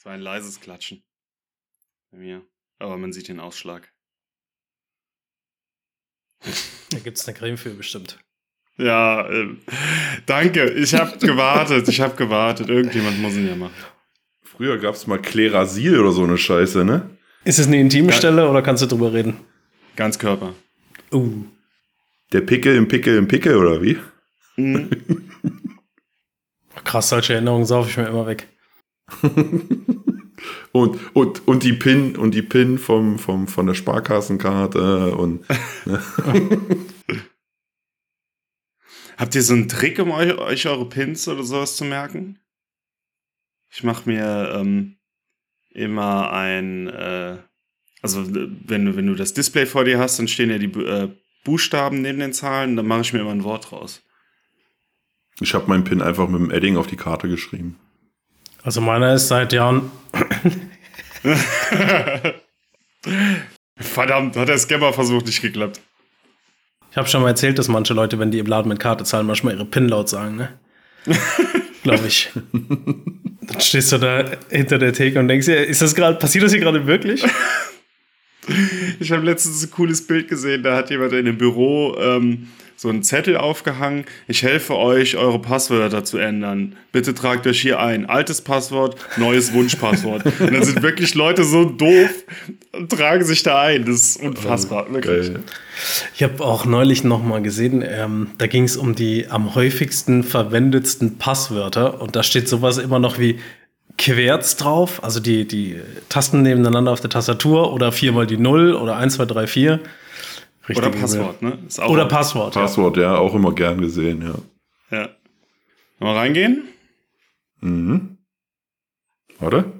Es war ein leises Klatschen. Bei mir. Aber man sieht den Ausschlag. Da gibt es eine Creme für bestimmt. Ja, äh, danke. Ich habe gewartet. Ich habe gewartet. Irgendjemand muss ihn ja machen. Früher gab es mal Klerasil oder so eine Scheiße, ne? Ist es eine intime Stelle oder kannst du drüber reden? Ganz Körper. Uh. Der Pickel im Pickel im Pickel oder wie? Mhm. Krass, solche Erinnerungen saufe ich mir immer weg. Und, und, und die PIN und die PIN vom, vom, von der Sparkassenkarte und Habt ihr so einen Trick, um euch, euch eure Pins oder sowas zu merken? Ich mache mir ähm, immer ein, äh, also wenn du, wenn du das Display vor dir hast, dann stehen ja die äh, Buchstaben neben den Zahlen, dann mache ich mir immer ein Wort raus. ich habe meinen PIN einfach mit dem Edding auf die Karte geschrieben. Also meiner ist seit Jahren. Verdammt, hat der Scammer versucht, nicht geklappt. Ich habe schon mal erzählt, dass manche Leute, wenn die im Laden mit Karte zahlen, manchmal ihre PIN laut sagen, ne? Glaube ich. Dann stehst du da hinter der Theke und denkst dir, ist das gerade, passiert das hier gerade wirklich? Ich habe letztens ein cooles Bild gesehen, da hat jemand in einem Büro ähm, so einen Zettel aufgehangen. Ich helfe euch, eure Passwörter zu ändern. Bitte tragt euch hier ein. Altes Passwort, neues Wunschpasswort. und dann sind wirklich Leute so doof und tragen sich da ein. Das ist unfassbar. Wirklich. Geil. Ich habe auch neulich noch mal gesehen, ähm, da ging es um die am häufigsten verwendetsten Passwörter und da steht sowas immer noch wie Querz drauf, also die, die Tasten nebeneinander auf der Tastatur oder viermal die Null oder 1, 2, 3, 4. Oder Richtige Passwort, ne? Ist auch Oder Passwort. ja. Passwort, ja, auch immer gern gesehen, ja. Ja. Mal reingehen? Mhm. Warte.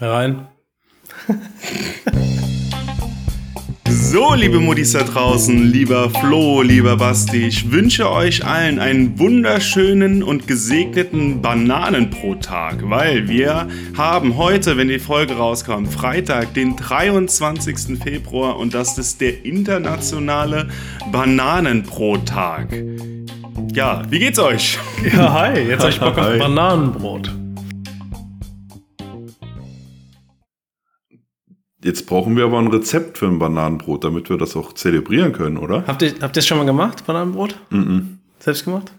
Rein. So, liebe Muddis da draußen, lieber Flo, lieber Basti, ich wünsche euch allen einen wunderschönen und gesegneten Bananenbrot-Tag, weil wir haben heute, wenn die Folge rauskommt, Freitag, den 23. Februar und das ist der internationale Bananenbrot-Tag. Ja, wie geht's euch? Ja, hi, jetzt habe ich Bock auf. Bananenbrot. Jetzt brauchen wir aber ein Rezept für ein Bananenbrot, damit wir das auch zelebrieren können, oder? Habt ihr, habt ihr es schon mal gemacht, Bananenbrot? Mhm. Selbst gemacht?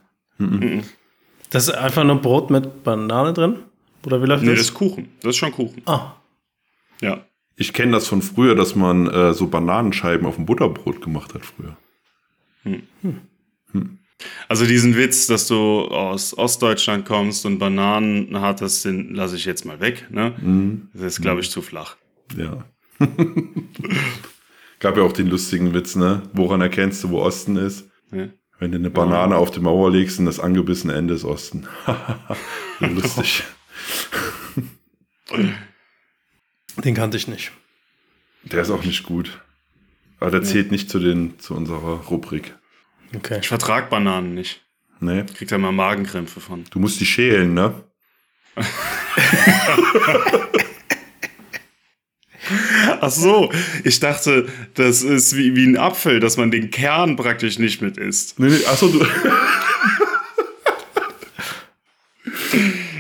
Das ist einfach nur Brot mit Banane drin? Oder wie läuft Nee, das das? ist Kuchen. Das ist schon Kuchen. Ah, Ja. Ich kenne das von früher, dass man äh, so Bananenscheiben auf dem Butterbrot gemacht hat früher. Also diesen Witz, dass du aus Ostdeutschland kommst und Bananen hattest, den lasse ich jetzt mal weg. Ne? Mhm. Das ist, glaube ich, zu flach. Ja. Gab ja auch den lustigen Witz, ne? Woran erkennst du, wo Osten ist? Ja. Wenn du eine Banane auf die Mauer legst und das angebissene Ende ist Osten. Ja, Lustig. den kannte ich nicht. Der ist auch nicht gut. Aber der zählt nicht zu, den, zu unserer Rubrik. Okay. Ich vertrag Bananen nicht. Nee. Krieg da mal Magenkrämpfe von. Du musst die schälen, ne? Ach so, ich dachte, das ist wie, wie ein Apfel, dass man den Kern praktisch nicht mit isst. Nee, nee, achso, du.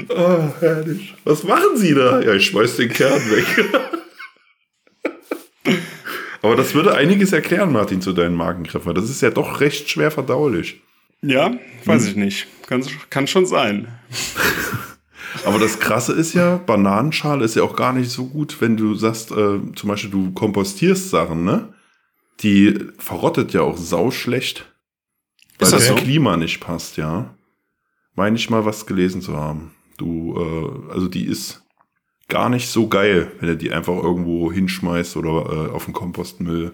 oh, herrlich. Was machen Sie da? Ja, ich schmeiß den Kern weg. Aber das würde einiges erklären, Martin, zu deinen Magenkrämpfen. Das ist ja doch recht schwer verdaulich. Ja, weiß ich nicht. Kann, kann schon sein. Aber das Krasse ist ja, Bananenschale ist ja auch gar nicht so gut, wenn du sagst, äh, zum Beispiel du kompostierst Sachen, ne? Die verrottet ja auch sauschlecht. Weil Ist das das so? Klima nicht passt, ja. Meine ich mal was gelesen zu haben. Du, äh, also die ist gar nicht so geil, wenn du die einfach irgendwo hinschmeißt oder äh, auf den Kompostmüll.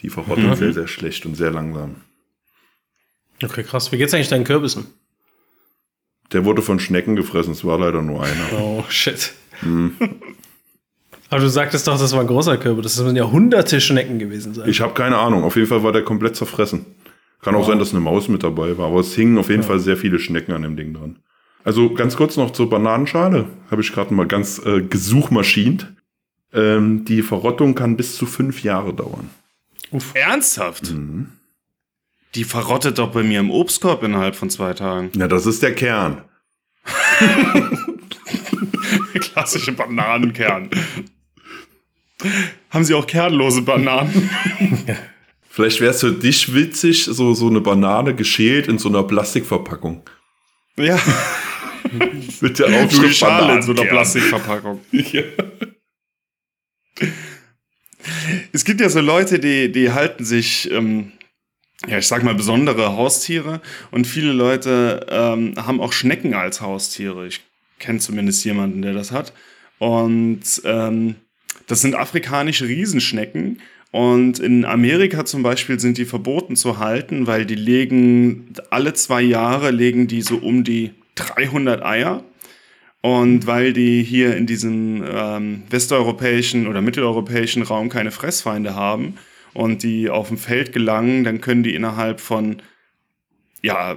Die verrottet Mhm. sehr, sehr schlecht und sehr langsam. Okay, krass. Wie geht's eigentlich deinen Kürbissen? Der wurde von Schnecken gefressen, es war leider nur einer. Oh, shit. Mhm. Aber du sagtest doch, das war ein großer Kürbis. Das müssen ja hunderte Schnecken gewesen sein. Ich habe keine Ahnung. Auf jeden Fall war der komplett zerfressen. Kann auch Wow. sein, dass eine Maus mit dabei war, aber es hingen auf jeden Fall sehr viele Schnecken an dem Ding dran. Also ganz kurz noch zur Bananenschale. Habe ich gerade mal ganz äh, gesuchmaschint. Ähm, die Verrottung kann bis zu fünf Jahre dauern. Ernsthaft? Mhm. Die verrottet doch bei mir im Obstkorb innerhalb von zwei Tagen. Ja, das ist der Kern. Klassische Bananenkern. Haben Sie auch kernlose Bananen? Vielleicht wäre es für dich witzig, so, so eine Banane geschält in so einer Plastikverpackung. Ja. Mit der die Aufschrift Schale in so einer. Plastikverpackung. Ja. Es gibt ja so Leute, die, die halten sich, ähm, ja, ich sag mal, besondere Haustiere und viele Leute ähm, haben auch Schnecken als Haustiere. Ich kenne zumindest jemanden, der das hat. Und ähm, das sind afrikanische Riesenschnecken. Und in Amerika zum Beispiel sind die verboten zu halten, weil die legen alle zwei Jahre legen die so um die 300 Eier. Und weil die hier in diesem ähm, westeuropäischen oder mitteleuropäischen Raum keine Fressfeinde haben und die auf dem Feld gelangen, dann können die innerhalb von ja,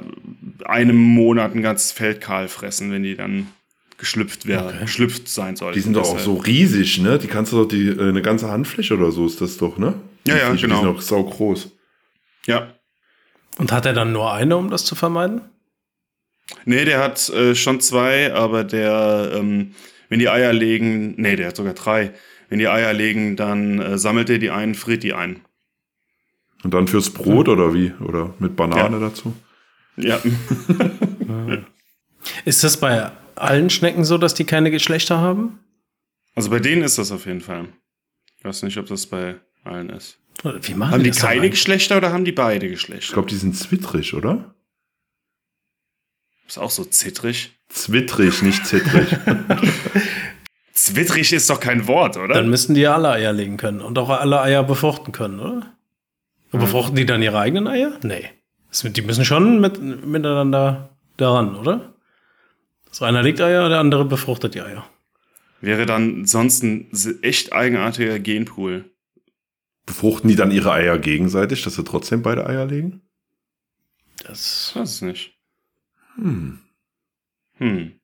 einem Monat ein ganzes Feld kahl fressen, wenn die dann geschlüpft werden, geschlüpft sein sollten. Die sind doch auch so riesig, ne? Die kannst du doch die, äh, eine ganze Handfläche oder so ist das doch, ne? Die Ja, ja, Viecher, genau. Die sind doch sau groß. Ja. Und hat er dann nur eine, um das zu vermeiden? Nee, der hat äh, schon zwei, aber der, ähm, wenn die Eier legen, nee, der hat sogar drei. Wenn die Eier legen, dann äh, sammelt er die ein, friert die ein. Und dann fürs Brot oder wie? Oder mit Banane Ja. dazu? Ja. Ist das bei allen Schnecken so, dass die keine Geschlechter haben? Also bei denen ist das auf jeden Fall. Ich weiß nicht, ob das bei allen ist. Wie machen Haben die dann keine? Geschlechter oder haben die beide Ich Geschlechter? glaube, die sind zwittrig, oder? Ist auch so zittrig. Zwittrig, nicht zittrig. Zwittrig ist doch kein Wort, oder? Dann müssten die ja alle Eier legen können und auch alle Eier befruchten können, oder? Und befruchten die dann ihre eigenen Eier? Nee. Die müssen schon mit, miteinander daran, oder? So einer legt Eier, der andere befruchtet die Eier. Wäre dann sonst ein echt eigenartiger Genpool. Befruchten die dann ihre Eier gegenseitig, dass sie trotzdem beide Eier legen? Das Ich weiß es nicht. Hm. Hm.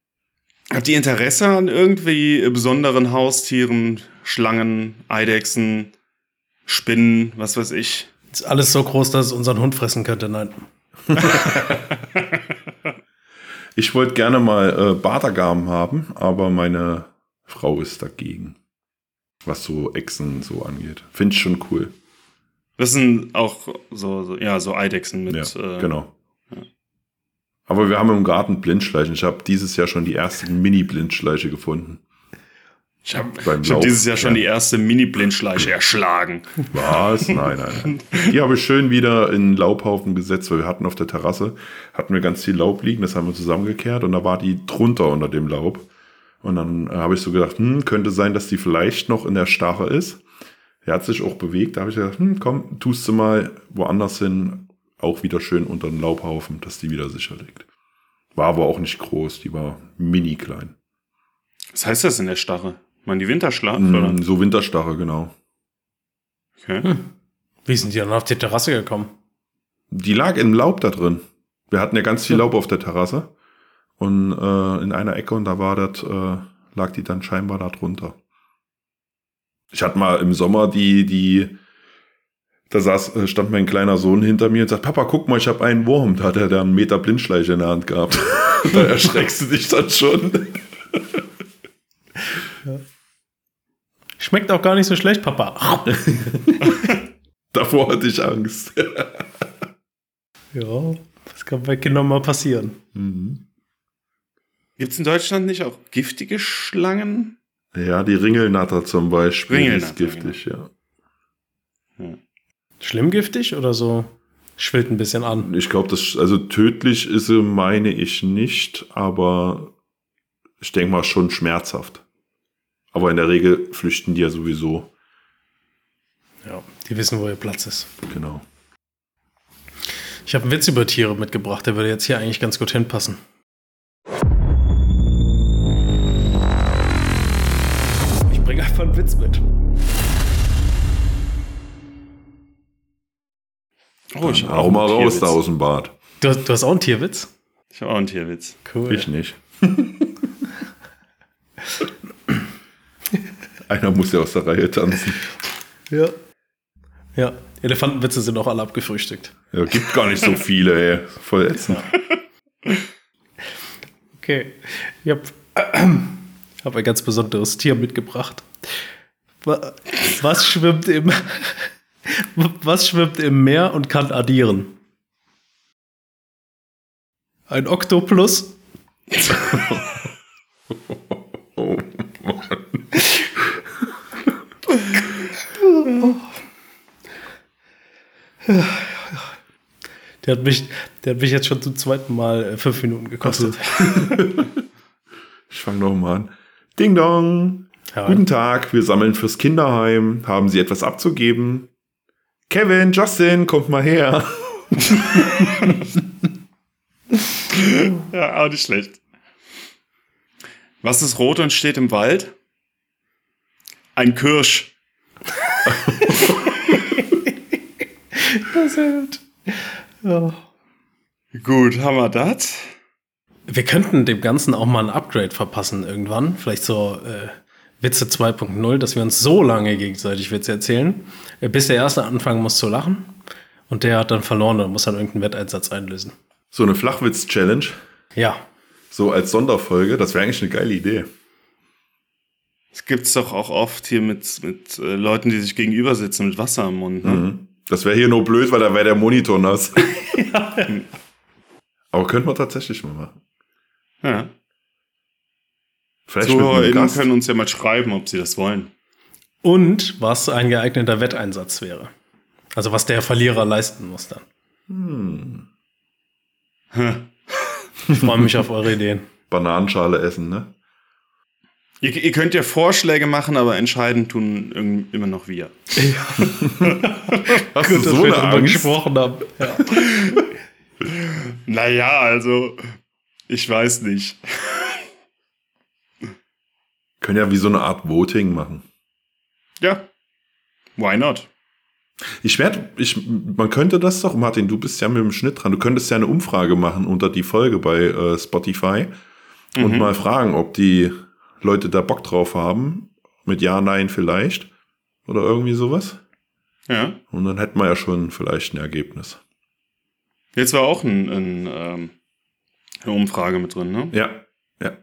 Habt ihr Interesse an irgendwie besonderen Haustieren, Schlangen, Eidechsen, Spinnen, was weiß ich? Ist alles so groß, dass es unseren Hund fressen könnte. Nein. Ich wollte gerne mal äh, Bartagamen haben, aber meine Frau ist dagegen. Was so Echsen so angeht. Finde ich schon cool. Das sind auch so, so ja, so Eidechsen mit. ja, äh, genau. Aber wir haben im Garten Blindschleichen. Ich habe dieses Jahr schon die ersten Mini-Blindschleiche gefunden. Ich habe hab dieses Jahr schon die erste Mini-Blindschleiche erschlagen. Was? Nein, nein, nein. Die habe ich schön wieder in Laubhaufen gesetzt, weil wir hatten auf der Terrasse, hatten wir ganz viel Laub liegen, das haben wir zusammengekehrt und da war die drunter unter dem Laub. Und dann äh, habe ich so gedacht, hm, könnte sein, dass die vielleicht noch in der Starre ist. Er hat sich auch bewegt, da habe ich gedacht, hm, komm, tust du mal woanders hin, auch wieder schön unter den Laubhaufen, dass die wieder sicher liegt. War aber auch nicht groß, die war mini klein. Was heißt das in der Starre? Man die Winterschlaf, Hm, oder? so Winterstarre, genau. Okay. Wie sind die dann auf die Terrasse gekommen? Die lag im Laub da drin. Wir hatten ja ganz viel Laub auf der Terrasse. Und äh, in einer Ecke und da war das, äh, lag die dann scheinbar da drunter. Ich hatte mal im Sommer die, die, da saß, äh, stand mein kleiner Sohn hinter mir und sagt, Papa, guck mal, ich habe einen Wurm. Da hat er da einen Meter Blindschleiche in der Hand gehabt. da erschreckst du dich dann schon. Schmeckt auch gar nicht so schlecht, Papa. Davor hatte ich Angst. ja, das kann bei Kindern mal passieren. Mhm. Gibt es in Deutschland nicht auch giftige Schlangen? Ja, die Ringelnatter zum Beispiel die ist Ringelnatter, giftig, ja. Schlimm giftig oder so? Schwillt ein bisschen an. Ich glaube, das, also tödlich ist sie, meine ich nicht, aber ich denke mal schon schmerzhaft. Aber in der Regel flüchten die ja sowieso, Ja, die wissen, wo ihr Platz ist. genau. Ich habe einen Witz über Tiere mitgebracht, der würde jetzt hier eigentlich ganz gut hinpassen. Ich bringe einfach einen Witz mit. Oh, ich Hau mal raus da aus dem Bad. Du, hast- du hast auch einen Tierwitz? Ich habe auch einen Tierwitz. Cool. Ich nicht. Einer muss ja aus der Reihe tanzen. Ja. Ja, Elefantenwitze sind auch alle abgefrühstückt. Ja, gibt gar nicht so viele, ey. Voll ätzend. Okay. Ich habe habe ein ganz besonderes Tier mitgebracht. Was schwimmt im, was schwimmt im Meer und kann addieren? Ein Oktopus. Der hat mich, der hat mich jetzt schon zum zweiten Mal äh, fünf Minuten gekostet. Ich fange nochmal an. Ding dong. Ja. Guten Tag, wir sammeln fürs Kinderheim. Haben Sie etwas abzugeben? Kevin, Justin, kommt mal her. Ja, auch nicht schlecht. Was ist rot und steht im Wald? Ein Kirsch. Das hilft. Ja. Gut, haben wir das? Wir könnten dem Ganzen auch mal ein Upgrade verpassen irgendwann. Vielleicht so äh, Witze 2.0, dass wir uns so lange gegenseitig Witze erzählen, äh, bis der Erste anfangen muss zu lachen. Und der hat dann verloren und muss dann irgendeinen Wetteinsatz einlösen. So eine Flachwitz-Challenge. Ja. So als Sonderfolge. Das wäre eigentlich eine geile Idee. Das gibt's doch auch oft hier mit, mit äh, Leuten, die sich gegenüber sitzen mit Wasser im Mund. Ne? Mhm. Das wäre hier nur blöd, weil da wäre der Monitor nass. Aber könnte man tatsächlich mal machen. Ja. Vielleicht ZuhörerInnen können uns ja mal schreiben, ob sie das wollen. Und was ein geeigneter Wetteinsatz wäre. Also was der Verlierer leisten muss dann. Hm. Ich freue mich auf eure Ideen. Bananenschale essen, ne? Ihr, ihr könnt ja Vorschläge machen, aber entscheiden tun irgend- immer noch wir. Hast du so eine Angst? gesprochen haben. Ja. Naja, also, ich weiß nicht. Können ja wie so eine Art Voting machen. Ja, why not? Ich werde, ich, man könnte das doch, Martin, du bist ja mit dem Schnitt dran. Du könntest ja eine Umfrage machen unter die Folge bei äh, Spotify und mal fragen, ob die Leute da Bock drauf haben. Mit Ja, Nein vielleicht. Oder irgendwie sowas. Ja. Und dann hätten wir ja schon vielleicht ein Ergebnis. Jetzt war auch ein, ein, ähm, eine Umfrage mit drin, ne? Ja, ja.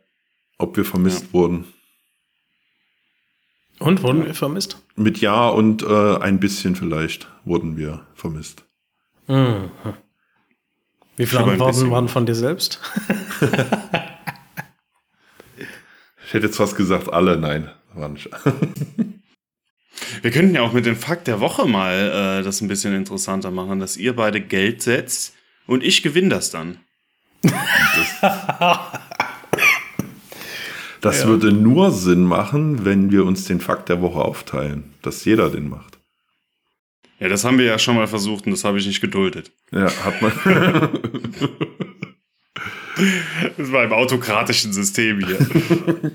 Ob wir vermisst wurden. Und wurden wir vermisst? Mit Ja und äh, ein bisschen vielleicht wurden wir vermisst. Mhm. Wie viele Antworten waren von dir selbst? Ich hätte jetzt fast gesagt, alle, nein. Wir könnten ja auch mit dem Fakt der Woche mal äh, das ein bisschen interessanter machen, dass ihr beide Geld setzt und ich gewinne das dann. Das würde nur Sinn machen, wenn wir uns den Fakt der Woche aufteilen, dass jeder den macht. Ja, das haben wir ja schon mal versucht und das habe ich nicht geduldet. Ja, hat man. Das war im autokratischen System hier.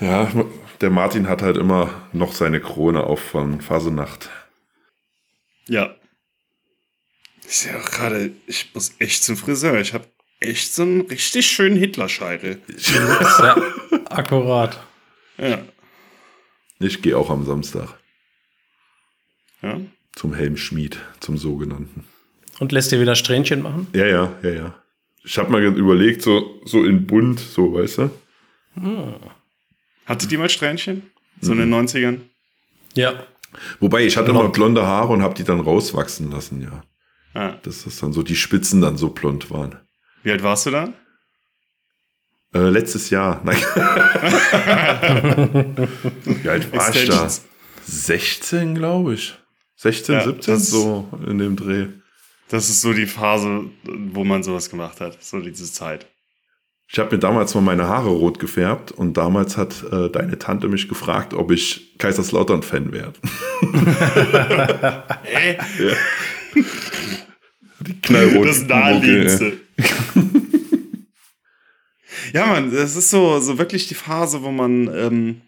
ja, der Martin hat halt immer noch seine Krone auf von Fasenacht. ja. Ich sehe auch gerade, ich muss echt zum Friseur. Ich habe echt so einen richtig schönen Hitlerscheitel. ja, akkurat. Ja. Ich gehe auch am Samstag Ja. zum Helmschmied, zum sogenannten. Und lässt dir wieder Strähnchen machen? Ja, ja, ja, ja. Ich habe mal überlegt, so, so in bunt, so, weißt du? Hattet ihr mal Strähnchen? So in den 90ern? Ja. Wobei, ich hatte mal blonde Haare und habe die dann rauswachsen lassen, ja. Ah. Dass das dann so, die Spitzen dann so blond waren. Wie alt warst du da? Äh, letztes Jahr. Nein. Wie alt war ich da? Extensions. 16, glaube ich. 16, Ja, 17, das- so in dem Dreh. Das ist so die Phase, wo man sowas gemacht hat. So diese Zeit. Ich habe mir damals mal meine Haare rot gefärbt und damals hat äh, deine Tante mich gefragt, ob ich Kaiserslautern-Fan wäre. Äh, Die knallroten das Naheliegendste. ja, Mann, das ist so, so wirklich die Phase, wo man ähm,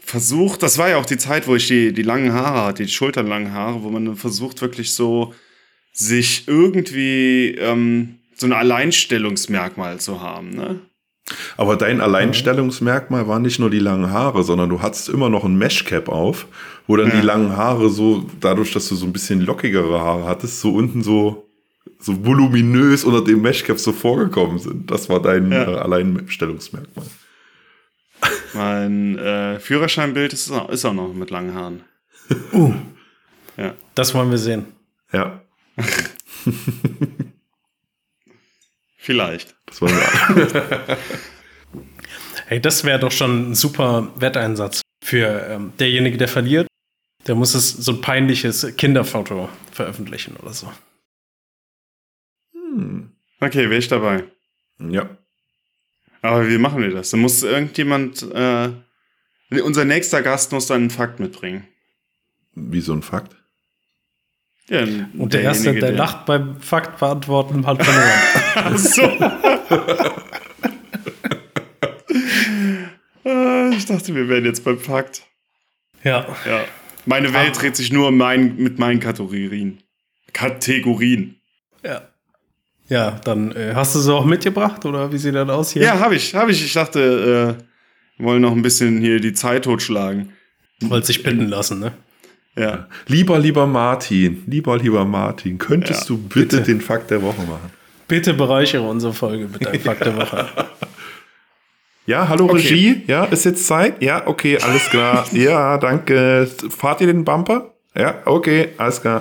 versucht, das war ja auch die Zeit, wo ich die, die langen Haare hatte, die schulterlangen Haare, wo man versucht, wirklich so sich irgendwie ähm, so ein Alleinstellungsmerkmal zu haben, ne? Aber dein Alleinstellungsmerkmal war nicht nur die langen Haare, sondern du hattest immer noch ein Meshcap auf, wo dann Ja. die langen Haare so, dadurch, dass du so ein bisschen lockigere Haare hattest, so unten so, so voluminös unter dem Meshcap so vorgekommen sind. Das war dein Ja. äh, Alleinstellungsmerkmal. Mein äh, Führerscheinbild ist, auch- ist auch noch mit langen Haaren. Uh, Ja. das wollen wir sehen. Ja, Vielleicht. das wollen wir. Hey, das wäre doch schon ein super Wetteinsatz für ähm, derjenige, der verliert. Der muss es so ein peinliches Kinderfoto veröffentlichen oder so. hm. Okay, wäre ich dabei. Ja. Aber wie machen wir das? Da muss irgendjemand, äh, unser nächster Gast muss dann einen Fakt mitbringen. Wie so ein Fakt. Und Ja, der derjenige, Erste, der lacht beim Fakt beantworten, hat verloren. Ach so. Ah, ich dachte, wir wären jetzt beim Fakt. ja. Ja. Meine Welt dreht sich nur mein, mit meinen Kategorien. Kategorien. Ja. Ja, dann äh, hast du sie auch mitgebracht oder wie sieht das aus hier? Ja, habe ich, habe ich. Ich dachte, äh, wir wollen noch ein bisschen hier die Zeit totschlagen. Wollte sich bitten lassen, ne? Ja. Lieber, lieber Martin, lieber, lieber Martin, könntest Ja, du bitte, bitte. den Fakt der Woche machen? Bitte bereichere unsere Folge mit deinem Fakt der Woche. Ja, hallo Okay. Regie. Ja, ist jetzt Zeit? Ja, okay, alles klar. ja, danke. Fahrt ihr den Bumper? Ja, okay, alles klar.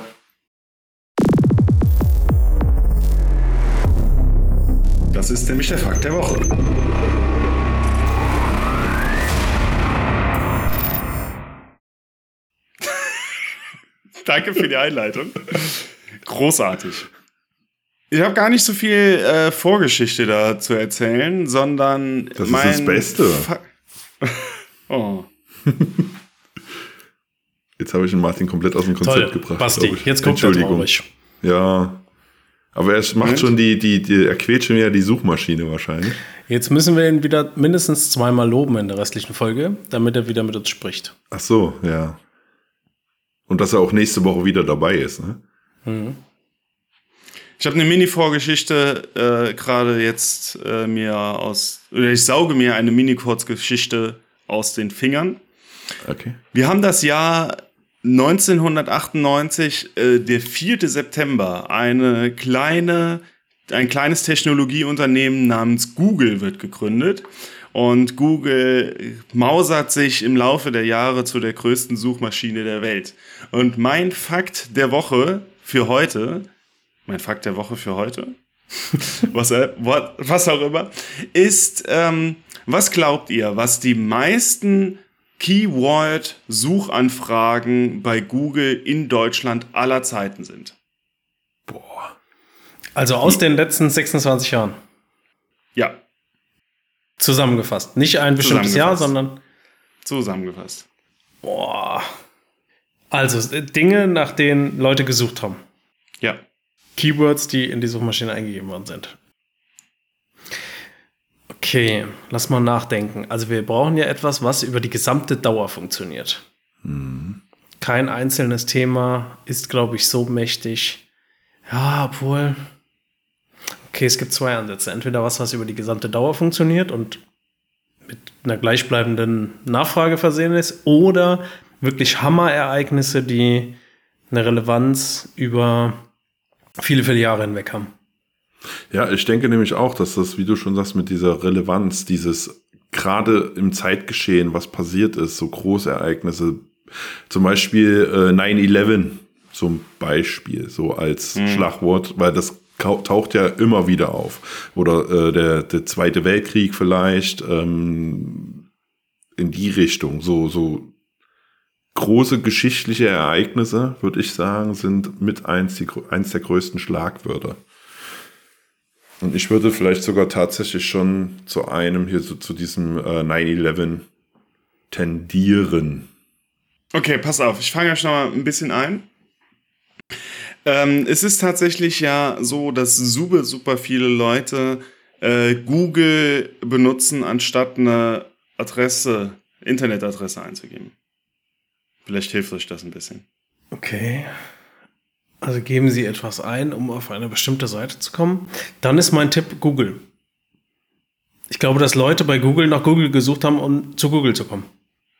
Das ist nämlich der Fakt der Woche. Danke für die Einleitung. Großartig. Ich habe gar nicht so viel äh, Vorgeschichte da zu erzählen, sondern Das ist das Beste. Fa oh. Jetzt habe ich den Martin komplett aus dem Konzept Toll, gebracht. Basti, jetzt kommt er Entschuldigung. traurig. Ja. Aber er macht Moment. schon die, die, die, er quält schon wieder die Suchmaschine wahrscheinlich. Jetzt müssen wir ihn wieder mindestens zweimal loben in der restlichen Folge, damit er wieder mit uns spricht. Ach so, ja. Und dass er auch nächste Woche wieder dabei ist, ne? Ich habe eine Mini-Vorgeschichte äh, gerade jetzt äh, mir aus, oder ich sauge mir eine Mini-Kurzgeschichte aus den Fingern. Okay. Wir haben das Jahr 1998, äh, der 4. September, eine kleine, ein kleines Technologieunternehmen namens Google wird gegründet. Und Google mausert sich im Laufe der Jahre zu der größten Suchmaschine der Welt. Und mein Fakt der Woche für heute, mein Fakt der Woche für heute, was, äh, what, was auch immer, ist, ähm, was glaubt ihr, was die meisten Keyword-Suchanfragen bei Google in Deutschland aller Zeiten sind? Boah. Also aus den letzten 26 Jahren. Ja, Zusammengefasst. Nicht ein bestimmtes Jahr, sondern. zusammengefasst. Boah. Also äh, Dinge, nach denen Leute gesucht haben. Ja. Keywords, die in die Suchmaschine eingegeben worden sind. Okay, lass mal nachdenken. Also wir brauchen ja etwas, was über die gesamte Dauer funktioniert. Kein einzelnes Thema ist, glaube ich, so mächtig. Ja, obwohl. Okay, es gibt zwei Ansätze. Entweder was, was über die gesamte Dauer funktioniert und mit einer gleichbleibenden Nachfrage versehen ist, oder wirklich Hammerereignisse, die eine Relevanz über viele, viele Jahre hinweg haben. Ja, ich denke nämlich auch, dass das, wie du schon sagst, mit dieser Relevanz, dieses gerade im Zeitgeschehen, was passiert ist, so große Ereignisse, zum Beispiel äh, 9-11 zum Beispiel, so als Schlagwort, weil das taucht ja immer wieder auf. Oder äh, der, der Zweite Weltkrieg vielleicht ähm, in die Richtung, so, so große geschichtliche Ereignisse, würde ich sagen, sind mit eins, die, eins der größten Schlagwörter. Und ich würde vielleicht sogar tatsächlich schon zu einem hier, so, zu diesem äh, 9-11 tendieren. Okay, pass auf, ich fange euch noch mal ein bisschen ein. Ähm, es ist tatsächlich ja so, dass super, super viele Leute äh, Google benutzen, anstatt eine Adresse, Internetadresse einzugeben. Vielleicht hilft euch das ein bisschen. Okay. Also geben Sie etwas ein, um auf eine bestimmte Seite zu kommen. Dann ist mein Tipp Google. Ich glaube, dass Leute bei Google nach Google gesucht haben, um zu Google zu kommen.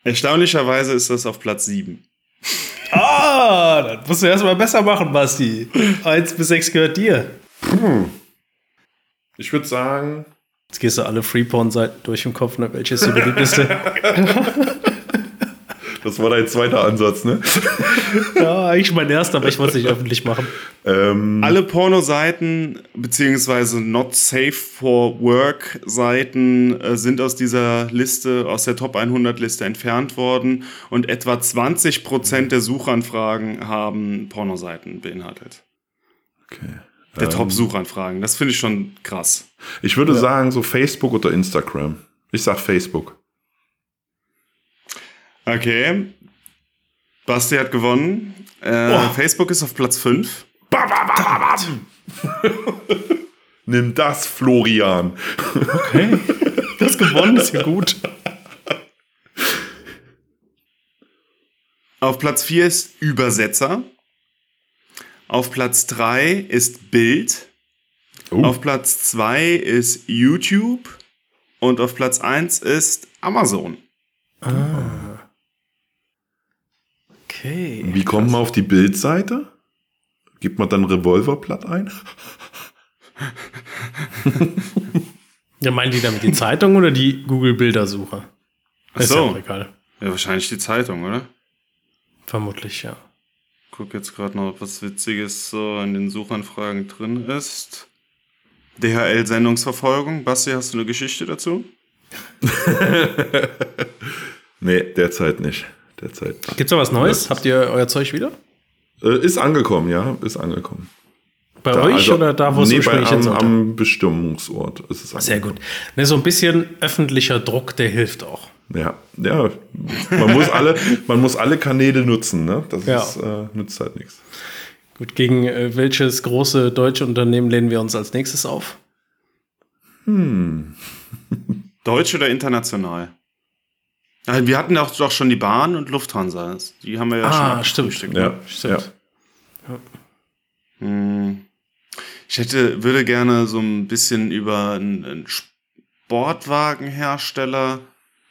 Erstaunlicherweise ist das auf Platz 7. Ah, das musst du erstmal besser machen, Basti. Eins bis sechs gehört dir. Ich würde sagen, Jetzt gehst du alle Freeporn-Seiten durch im Kopf, ne? Welche ist die beliebteste? Das war dein zweiter Ansatz, ne? ja, eigentlich mein erster, aber ich wollte es nicht öffentlich machen. ähm, Alle Pornoseiten beziehungsweise Not Safe for Work Seiten äh, sind aus dieser Liste, aus der Top 100 Liste entfernt worden und etwa 20% der Suchanfragen haben Pornoseiten beinhaltet. okay. Der Top-Suchanfragen. Das finde ich schon krass. Ich würde sagen, so Facebook oder Instagram. Ich sag Facebook. Okay. Basti hat gewonnen. Äh, Facebook ist auf Platz 5. Bam, bam, bam, bam, bam. Nimm das, Florian. Okay. Das gewonnen ist ja gut. Auf Platz 4 ist Übersetzer. Auf Platz 3 ist Bild. Oh. Auf Platz 2 ist YouTube. Und auf Platz 1 ist Amazon. Okay. Wie kommt man auf die Bildseite? Gibt man dann Revolverblatt ein? Ja, meinen die damit die Zeitung oder die Google-Bildersuche? Ach Ist so. ja auch egal. Ja, wahrscheinlich die Zeitung, oder? Vermutlich, ja. Guck jetzt gerade noch, ob was Witziges so in den Suchanfragen drin ist. DHL-Sendungsverfolgung. Basti, hast du eine Geschichte dazu? Nee, derzeit nicht. Derzeit. Gibt's da was Neues? Habt ihr euer Zeug wieder? Äh, ist angekommen, ja, ist angekommen. Bei Da, euch also- oder da, wo es nee, ursprünglich am, am Bestimmungsort ist es Sehr gut. Ne, so ein bisschen öffentlicher Druck, der hilft auch. Ja, ja. Man muss alle, man muss alle Kanäle nutzen, ne? Das Ja. ist, äh, nützt halt nichts. Gut, gegen äh, welches große deutsche Unternehmen lehnen wir uns als nächstes auf? Deutsch oder international? Ja, Wir hatten auch doch schon die Bahn und Lufthansa. Die haben wir ja Ah, schon stimmt. abgefrühstückt, Ja, ne? Stimmt. Hm. Ich hätte, würde gerne so ein bisschen über einen, einen Sportwagenhersteller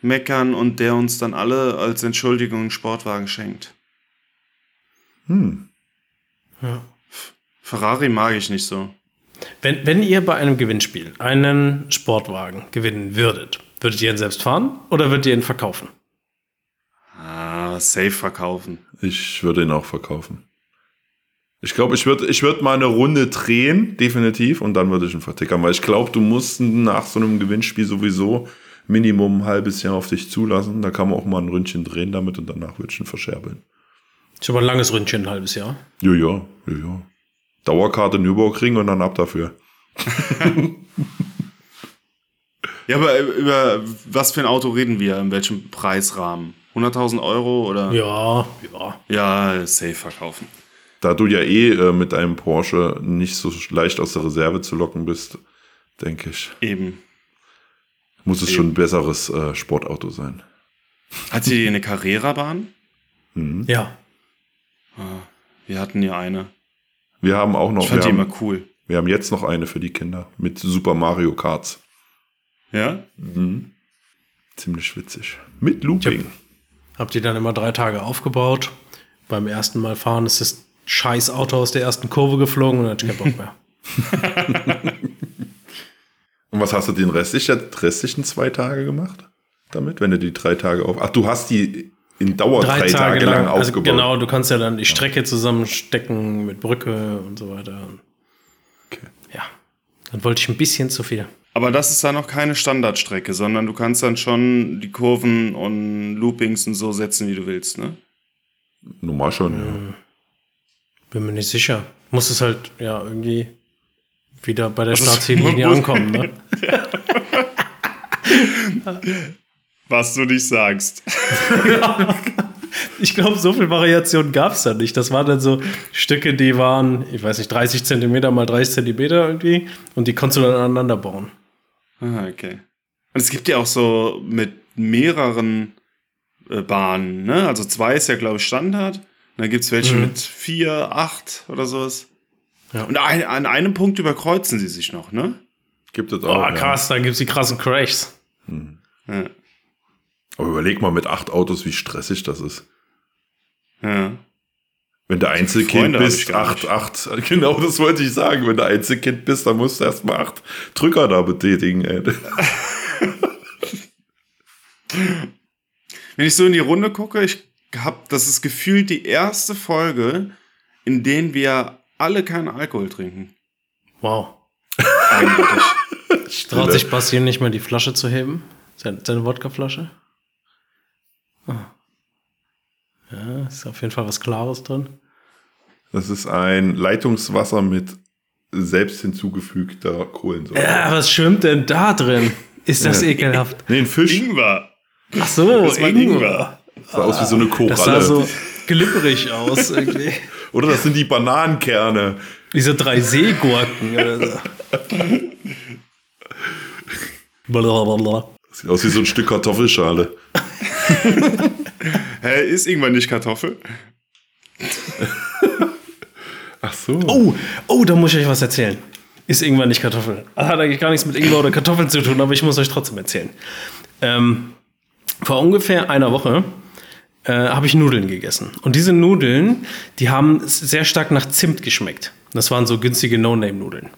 meckern und der uns dann alle als Entschuldigung einen Sportwagen schenkt. Hm. Ja. Ferrari mag ich nicht so. Wenn, wenn ihr bei einem Gewinnspiel einen Sportwagen gewinnen würdet, würdet ihr ihn selbst fahren oder würdet ihr ihn verkaufen? Ah, safe verkaufen. Ich würde ihn auch verkaufen. Ich glaube, ich würde ich würd mal eine Runde drehen, definitiv, und dann würde ich ihn vertickern, weil ich glaube, du musst nach so einem Gewinnspiel sowieso Minimum ein halbes Jahr auf dich zulassen. Da kann man auch mal ein Ründchen drehen damit und danach würde ich ihn verscherbeln. Ist aber ein langes Ründchen, ein halbes Jahr. Ja, ja, ja, ja. Dauerkarte Nürburgring und dann ab dafür. Ja, aber über was für ein Auto reden wir? In welchem Preisrahmen? 100.000 Euro oder? Ja, ja. Ja, safe verkaufen. Da du ja eh äh, mit einem Porsche nicht so leicht aus der Reserve zu locken bist, denke ich, Eben. muss es schon ein besseres äh, Sportauto sein. Hat die eine Carrera-Bahn? Ja. Wir hatten ja eine. Wir haben auch noch, Ich fand wir die haben, immer cool. wir haben jetzt noch eine für die Kinder mit Super Mario Karts. Ja? Ziemlich witzig. Mit Looping. Habt ihr dann immer drei Tage aufgebaut. Beim ersten Mal fahren ist das scheiß Auto aus der ersten Kurve geflogen und dann hatte ich keinen Bock mehr. Und was hast du den restlichen, restlichen zwei Tage gemacht damit, wenn du die drei Tage auf. Ach, du hast die in Dauer drei, Tage, lang, also aufgebaut. genau, du kannst ja dann die Strecke zusammenstecken mit Brücke und so weiter. Okay. Ja. Dann wollte ich ein bisschen zu viel. Aber das ist dann noch keine Standardstrecke, sondern du kannst dann schon die Kurven und Loopings und so setzen, wie du willst, ne? Normal schon, ja. Bin mir nicht sicher. Muss es halt ja irgendwie wieder bei der Startziellinie ankommen, ne? Was du nicht sagst. Ich glaube, so viel Variation gab es da nicht. Das waren dann so Stücke, die waren, ich weiß nicht, 30 Zentimeter mal 30 Zentimeter irgendwie. Und die konntest du dann aneinander bauen. Ah, okay. Und es gibt ja auch so mit mehreren äh, Bahnen, ne? Also zwei ist ja, glaube ich, Standard. Und dann gibt es welche Mhm. mit vier, acht oder sowas. Ja. Und ein, an einem Punkt überkreuzen sie sich noch, ne? Gibt es Oh, auch. ja. krass, dann gibt es die krassen Crashs. Ja. Aber überleg mal mit acht Autos, wie stressig das ist. ja. Wenn du Einzelkind Freunde hab bist, acht, acht, genau das wollte ich sagen. Wenn du Einzelkind bist, dann musst du erstmal acht Drücker da betätigen. Ey. Wenn ich so in die Runde gucke, ich habe, das ist gefühlt die erste Folge, in denen wir alle keinen Alkohol trinken. Wow. Eigentlich. Traut sich Basti nicht mehr die Flasche zu heben? Seine, seine Wodkaflasche? Ah. Ist auf jeden Fall was Klares drin. Das ist ein Leitungswasser mit selbst hinzugefügter Kohlensäure. Ja, was schwimmt denn da drin? Ist das Ja. ekelhaft? Nee, ein Fisch. Ingwer. Ach so, Das war Ingwer. Sah aus wie so eine Das sah Koralle. so glibberig aus irgendwie. Oder das sind die Bananenkerne. Diese drei Seegurken oder so. Blablabla. Das sieht aus wie so ein Stück Kartoffelschale. Hä, ist Ingwer nicht Kartoffel? Ach so. Oh, oh, da muss ich euch was erzählen. Ist Ingwer nicht Kartoffel? Das hat eigentlich gar nichts mit Ingwer oder Kartoffeln zu tun, aber ich muss euch trotzdem erzählen. Ähm, vor ungefähr einer Woche äh, habe ich Nudeln gegessen. Und diese Nudeln, die haben sehr stark nach Zimt geschmeckt. Das waren so günstige No-Name-Nudeln.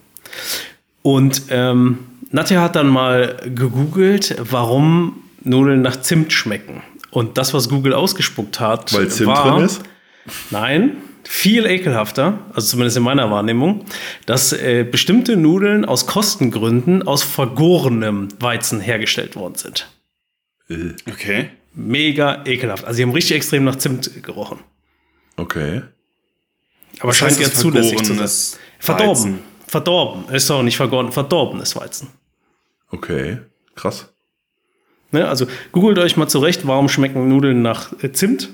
Und ähm, Nadja hat dann mal gegoogelt, warum Nudeln nach Zimt schmecken. Und das, was Google ausgespuckt hat, Weil Zimt war, drin ist? Nein, viel ekelhafter, also zumindest in meiner Wahrnehmung, dass äh, bestimmte Nudeln aus Kostengründen aus vergorenem Weizen hergestellt worden sind. Äh, Okay. Mega ekelhaft. Also, sie haben richtig extrem nach Zimt gerochen. Okay. Aber Was scheint ja zulässig zu sein. Verdorben. Verdorben. Ist doch nicht vergoren, verdorbenes Weizen. Okay. Krass. Ne? Also, googelt euch mal zurecht, warum schmecken Nudeln nach äh, Zimt?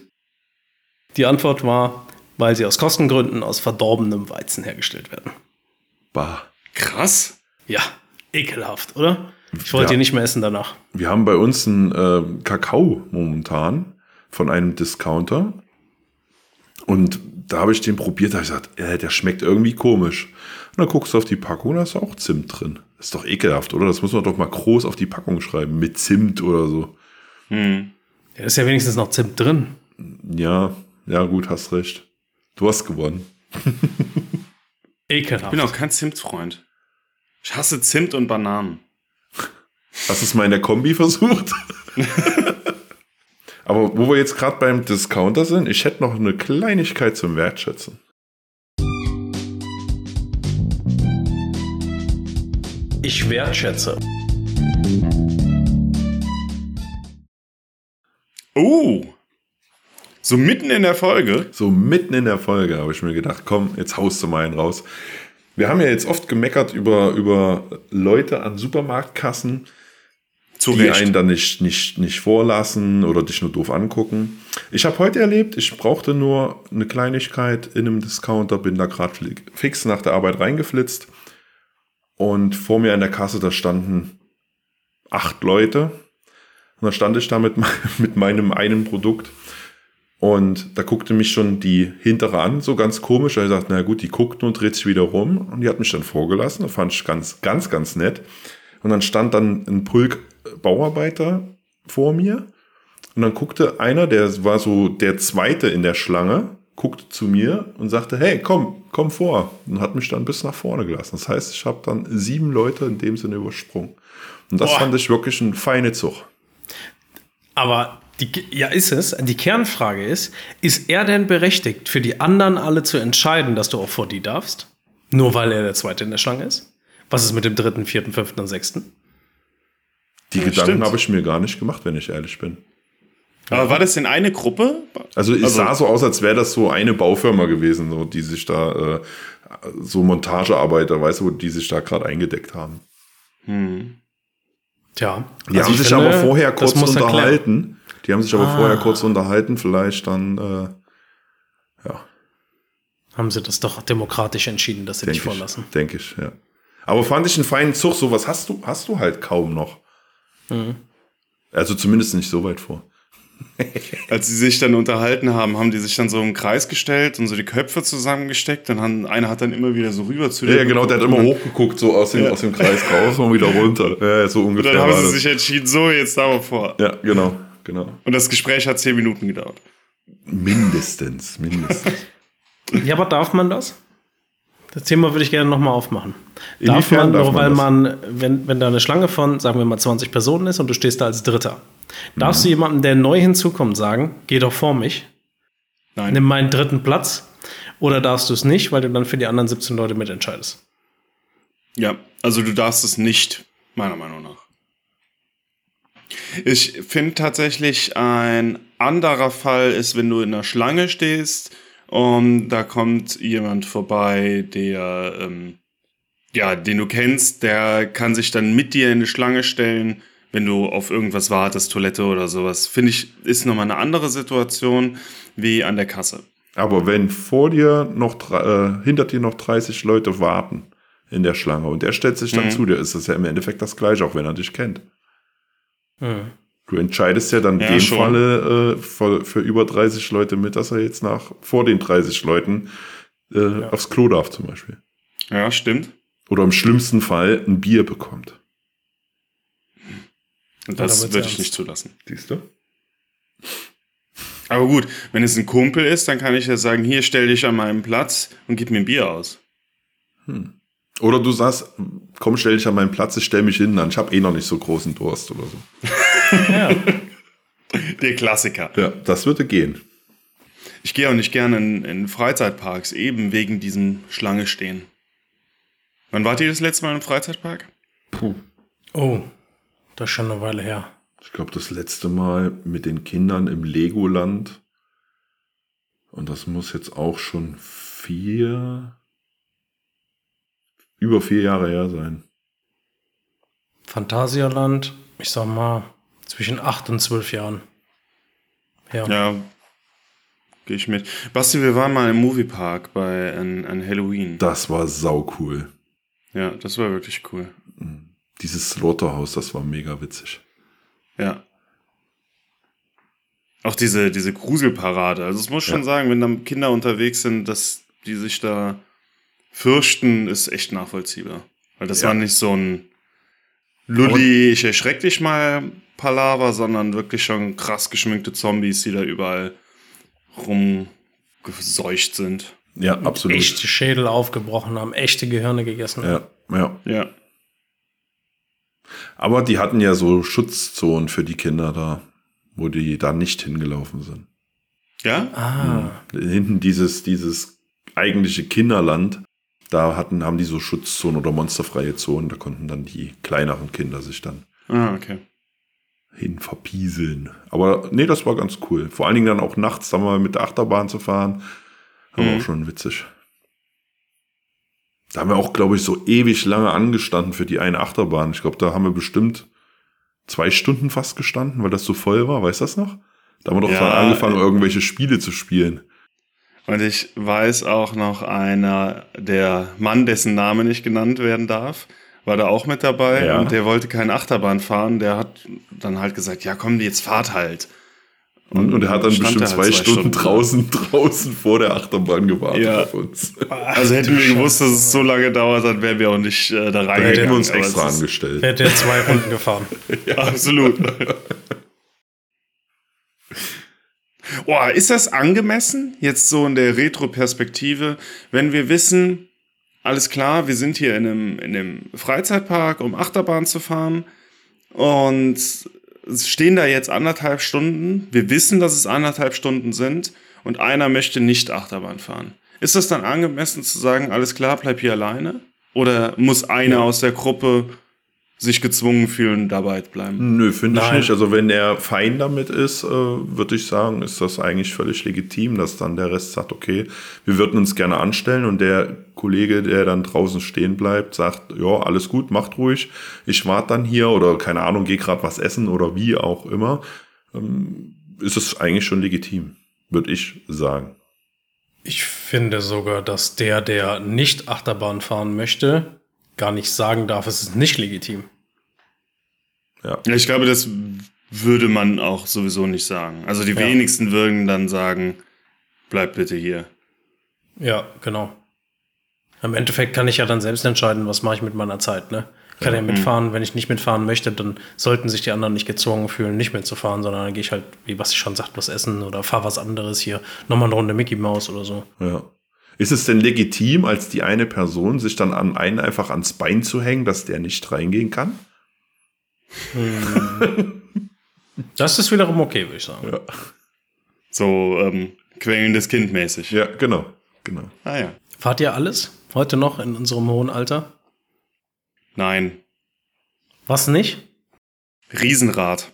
Die Antwort war, weil sie aus Kostengründen aus verdorbenem Weizen hergestellt werden. Bah. Krass. Ja, ekelhaft, oder? Ich wollte Ja. die nicht mehr essen danach. Wir haben bei uns einen äh, Kakao momentan von einem Discounter. Und da habe ich den probiert, da habe ich gesagt, äh, der schmeckt irgendwie komisch. Und dann guckst du auf die Packung, da ist auch Zimt drin. Das ist doch ekelhaft, oder? Das muss man doch mal groß auf die Packung schreiben, mit Zimt oder so. Hm. Ja, ist ja wenigstens noch Zimt drin. Ja, ja, gut, hast recht. Du hast gewonnen. Ich Ekelhaft. bin auch kein Zimtfreund. Ich hasse Zimt und Bananen. Hast du es mal in der Kombi versucht? Aber wo wir jetzt gerade beim Discounter sind, ich hätte noch eine Kleinigkeit zum Wertschätzen. Ich wertschätze. Oh. So mitten in der Folge. So mitten in der Folge habe ich mir gedacht, komm, jetzt haust du mal einen raus. Wir haben ja jetzt oft gemeckert über, über Leute an Supermarktkassen, Zu die Recht. einen dann nicht, nicht, nicht vorlassen oder dich nur doof angucken. Ich habe heute erlebt, ich brauchte nur eine Kleinigkeit in einem Discounter, bin da gerade fix nach der Arbeit reingeflitzt und vor mir an der Kasse, da standen acht Leute und da stand ich da mit, mit meinem einen Produkt und da guckte mich schon die hintere an, so ganz komisch. Er sagt, na gut, die guckt und dreht sich wieder rum. Und die hat mich dann vorgelassen. Das fand ich ganz, ganz, ganz nett. Und dann stand dann ein Pulk Bauarbeiter vor mir. Und dann guckte einer, der war so der Zweite in der Schlange, guckte zu mir und sagte, hey, komm, komm vor. Und hat mich dann bis nach vorne gelassen. Das heißt, ich habe dann sieben Leute in dem Sinne übersprungen. Und das Boah. fand ich wirklich ein feine Zug. Aber die, ja, ist es. Die Kernfrage ist, ist er denn berechtigt, für die anderen alle zu entscheiden, dass du auch vor die darfst? Nur weil er der Zweite in der Schlange ist? Was ist mit dem dritten, vierten, fünften und sechsten? Die Ja, Gedanken habe ich mir gar nicht gemacht, wenn ich ehrlich bin. Aber war das denn eine Gruppe? Also es Also- sah so aus, als wäre das so eine Baufirma gewesen, so, die sich da, äh, so Montagearbeiter, weißt du, die sich da gerade eingedeckt haben. Tja. Die also haben ich sich finde, aber vorher kurz unterhalten. Die haben sich aber Ah. vorher kurz unterhalten, vielleicht dann, äh, ja, Haben sie das doch demokratisch entschieden, dass sie dich denke vorlassen. ich, denke ich, ja. Aber fand ich einen feinen Zug, sowas hast du, hast du halt kaum noch. Mhm. Also zumindest nicht so weit vor. Als sie sich dann unterhalten haben, haben die sich dann so im Kreis gestellt und so die Köpfe zusammengesteckt. Dann haben, einer hat dann immer wieder so rüber zu Ja, ja genau, der hat immer geguckt. hochgeguckt, so aus dem, Ja. aus dem Kreis raus und wieder runter. Ja, so Und ungefähr. dann haben sie das. sich entschieden, so, jetzt da mal vor. ja, genau, genau. Und das Gespräch hat zehn Minuten gedauert. Mindestens, mindestens. Ja, aber darf man das? Das Thema würde ich gerne nochmal aufmachen. Darf Inwiefern man, darf nur man weil das? man, wenn, wenn da eine Schlange von, sagen wir mal, 20 Personen ist und du stehst da als Dritter, darfst Mhm. du jemandem, der neu hinzukommt, sagen, geh doch vor mich, Nein. nimm meinen dritten Platz? Oder darfst du es nicht, weil du dann für die anderen 17 Leute mitentscheidest? Ja, also du darfst es nicht, meiner Meinung nach. Ich finde tatsächlich ein anderer Fall ist, wenn du in der Schlange stehst und da kommt jemand vorbei, der, ähm, ja, den du kennst, der kann sich dann mit dir in die Schlange stellen, wenn du auf irgendwas wartest, Toilette oder sowas. Finde ich, ist nochmal eine andere Situation wie an der Kasse. Aber wenn vor dir noch, äh, hinter dir noch 30 Leute warten in der Schlange und er stellt sich dann Mhm. zu dir, ist das ja im Endeffekt das Gleiche, auch wenn er dich kennt. Hm. Du entscheidest ja dann in Ja, dem schon. Falle äh, für, für über 30 Leute mit, dass er jetzt nach vor den 30 Leuten äh, aufs Klo darf zum Beispiel. Ja, stimmt. Oder im schlimmsten Fall ein Bier bekommt. Und das würde ich ernst. nicht zulassen. Siehst du? Aber gut, wenn es ein Kumpel ist, dann kann ich ja sagen, hier stell dich an meinen Platz und gib mir ein Bier aus. Oder du sagst, komm, stell dich an meinen Platz, ich stell mich hin an, ich habe eh noch nicht so großen Durst oder so. Ja. Der Klassiker. Ja, das würde gehen. Ich gehe auch nicht gerne in, in Freizeitparks, eben wegen diesem Schlange stehen. Wann wart ihr das letzte Mal im Freizeitpark? Puh. Oh, das ist schon eine Weile her. Ich glaube, das letzte Mal mit den Kindern im Legoland. Und das muss jetzt auch schon vier, über vier Jahre her sein. Phantasialand, ich sag mal, zwischen 8 und 12 Jahren. Ja. Ja, gehe ich mit. Basti, wir waren mal im Moviepark bei an, an Halloween. Das war sau cool. Ja, das war wirklich cool. Dieses Slaughterhouse, das war mega witzig. Ja. Auch diese, diese Gruselparade. Also es muss schon Ja. sagen, wenn dann Kinder unterwegs sind, dass die sich da fürchten, ist echt nachvollziehbar. Weil das Ja. war nicht so ein Lulli, ich erschreck dich mal Palaver, sondern wirklich schon krass geschminkte Zombies, die da überall rumgeseucht sind. Ja, absolut. Echte Schädel aufgebrochen haben, echte Gehirne gegessen haben. Ja, ja. Ja. Aber die hatten ja so Schutzzonen für die Kinder da, wo die da nicht hingelaufen sind. Ja? Ah, Hinten dieses, dieses eigentliche Kinderland, da hatten, haben die so Schutzzonen oder monsterfreie Zonen, da konnten dann die kleineren Kinder sich dann Ah, okay. hin verpieseln. Aber nee, das war ganz cool. Vor allen Dingen dann auch nachts da mal mit der Achterbahn zu fahren, war Mhm. auch schon witzig. Da haben wir auch, glaube ich, so ewig lange angestanden für die eine Achterbahn. Ich glaube, da haben wir bestimmt zwei Stunden fast gestanden, weil das so voll war. Weißt du das noch? Da haben wir doch Ja, angefangen, äh, irgendwelche Spiele zu spielen. Und ich weiß auch noch einer, der Mann, dessen Name nicht genannt werden darf, war da auch mit dabei Ja. und der wollte keine Achterbahn fahren. Der hat dann halt gesagt, ja komm, jetzt fahrt halt. Und, und er hat dann bestimmt da zwei, halt Stunden, draußen, draußen vor der Achterbahn gewartet Ja. auf uns. Also hätten wir gewusst, dass es so lange dauert, dann wären wir auch nicht äh, da reingegangen. hätten wir uns extra angestellt. hat ja zwei Runden gefahren. Ja, absolut. Boah, ist das angemessen, jetzt so in der Retro-Perspektive, wenn wir wissen, alles klar, wir sind hier in einem, in einem Freizeitpark, um Achterbahn zu fahren und stehen da jetzt anderthalb Stunden, wir wissen, dass es anderthalb Stunden sind und einer möchte nicht Achterbahn fahren. Ist das dann angemessen zu sagen, alles klar, bleib hier alleine? Oder muss einer aus der Gruppe sich gezwungen fühlen, dabei zu bleiben? Nö, finde ich nicht. Also wenn er fein damit ist, äh, würde ich sagen, ist das eigentlich völlig legitim, dass dann der Rest sagt, okay, wir würden uns gerne anstellen und der Kollege, der dann draußen stehen bleibt, sagt, ja, alles gut, macht ruhig, ich warte dann hier oder keine Ahnung, geh gerade was essen oder wie auch immer, ähm, ist es eigentlich schon legitim, würde ich sagen. Ich finde sogar, dass der, der nicht Achterbahn fahren möchte, gar nicht sagen darf, es ist nicht legitim. Ja. Ja, Ich glaube, das würde man auch sowieso nicht sagen. Also die Ja. wenigsten würden dann sagen, bleib bitte hier. Ja, genau. Im Endeffekt kann ich ja dann selbst entscheiden, was mache ich mit meiner Zeit, ne? Ich kann ja, mitfahren, wenn ich nicht mitfahren möchte, dann sollten sich die anderen nicht gezwungen fühlen, nicht mitzufahren, sondern dann gehe ich halt, wie was ich schon sagt, was essen oder fahr was anderes hier, nochmal eine Runde Mickey Mouse oder so. Ja. Ist es denn legitim, als die eine Person sich dann an einen einfach ans Bein zu hängen, dass der nicht reingehen kann? Das ist wiederum okay, würde ich sagen. Ja, So ähm, quengelndes Kind mäßig. ja genau. genau. Ah ja. Fahrt ihr alles heute noch in unserem hohen Alter? Nein. Was nicht? Riesenrad.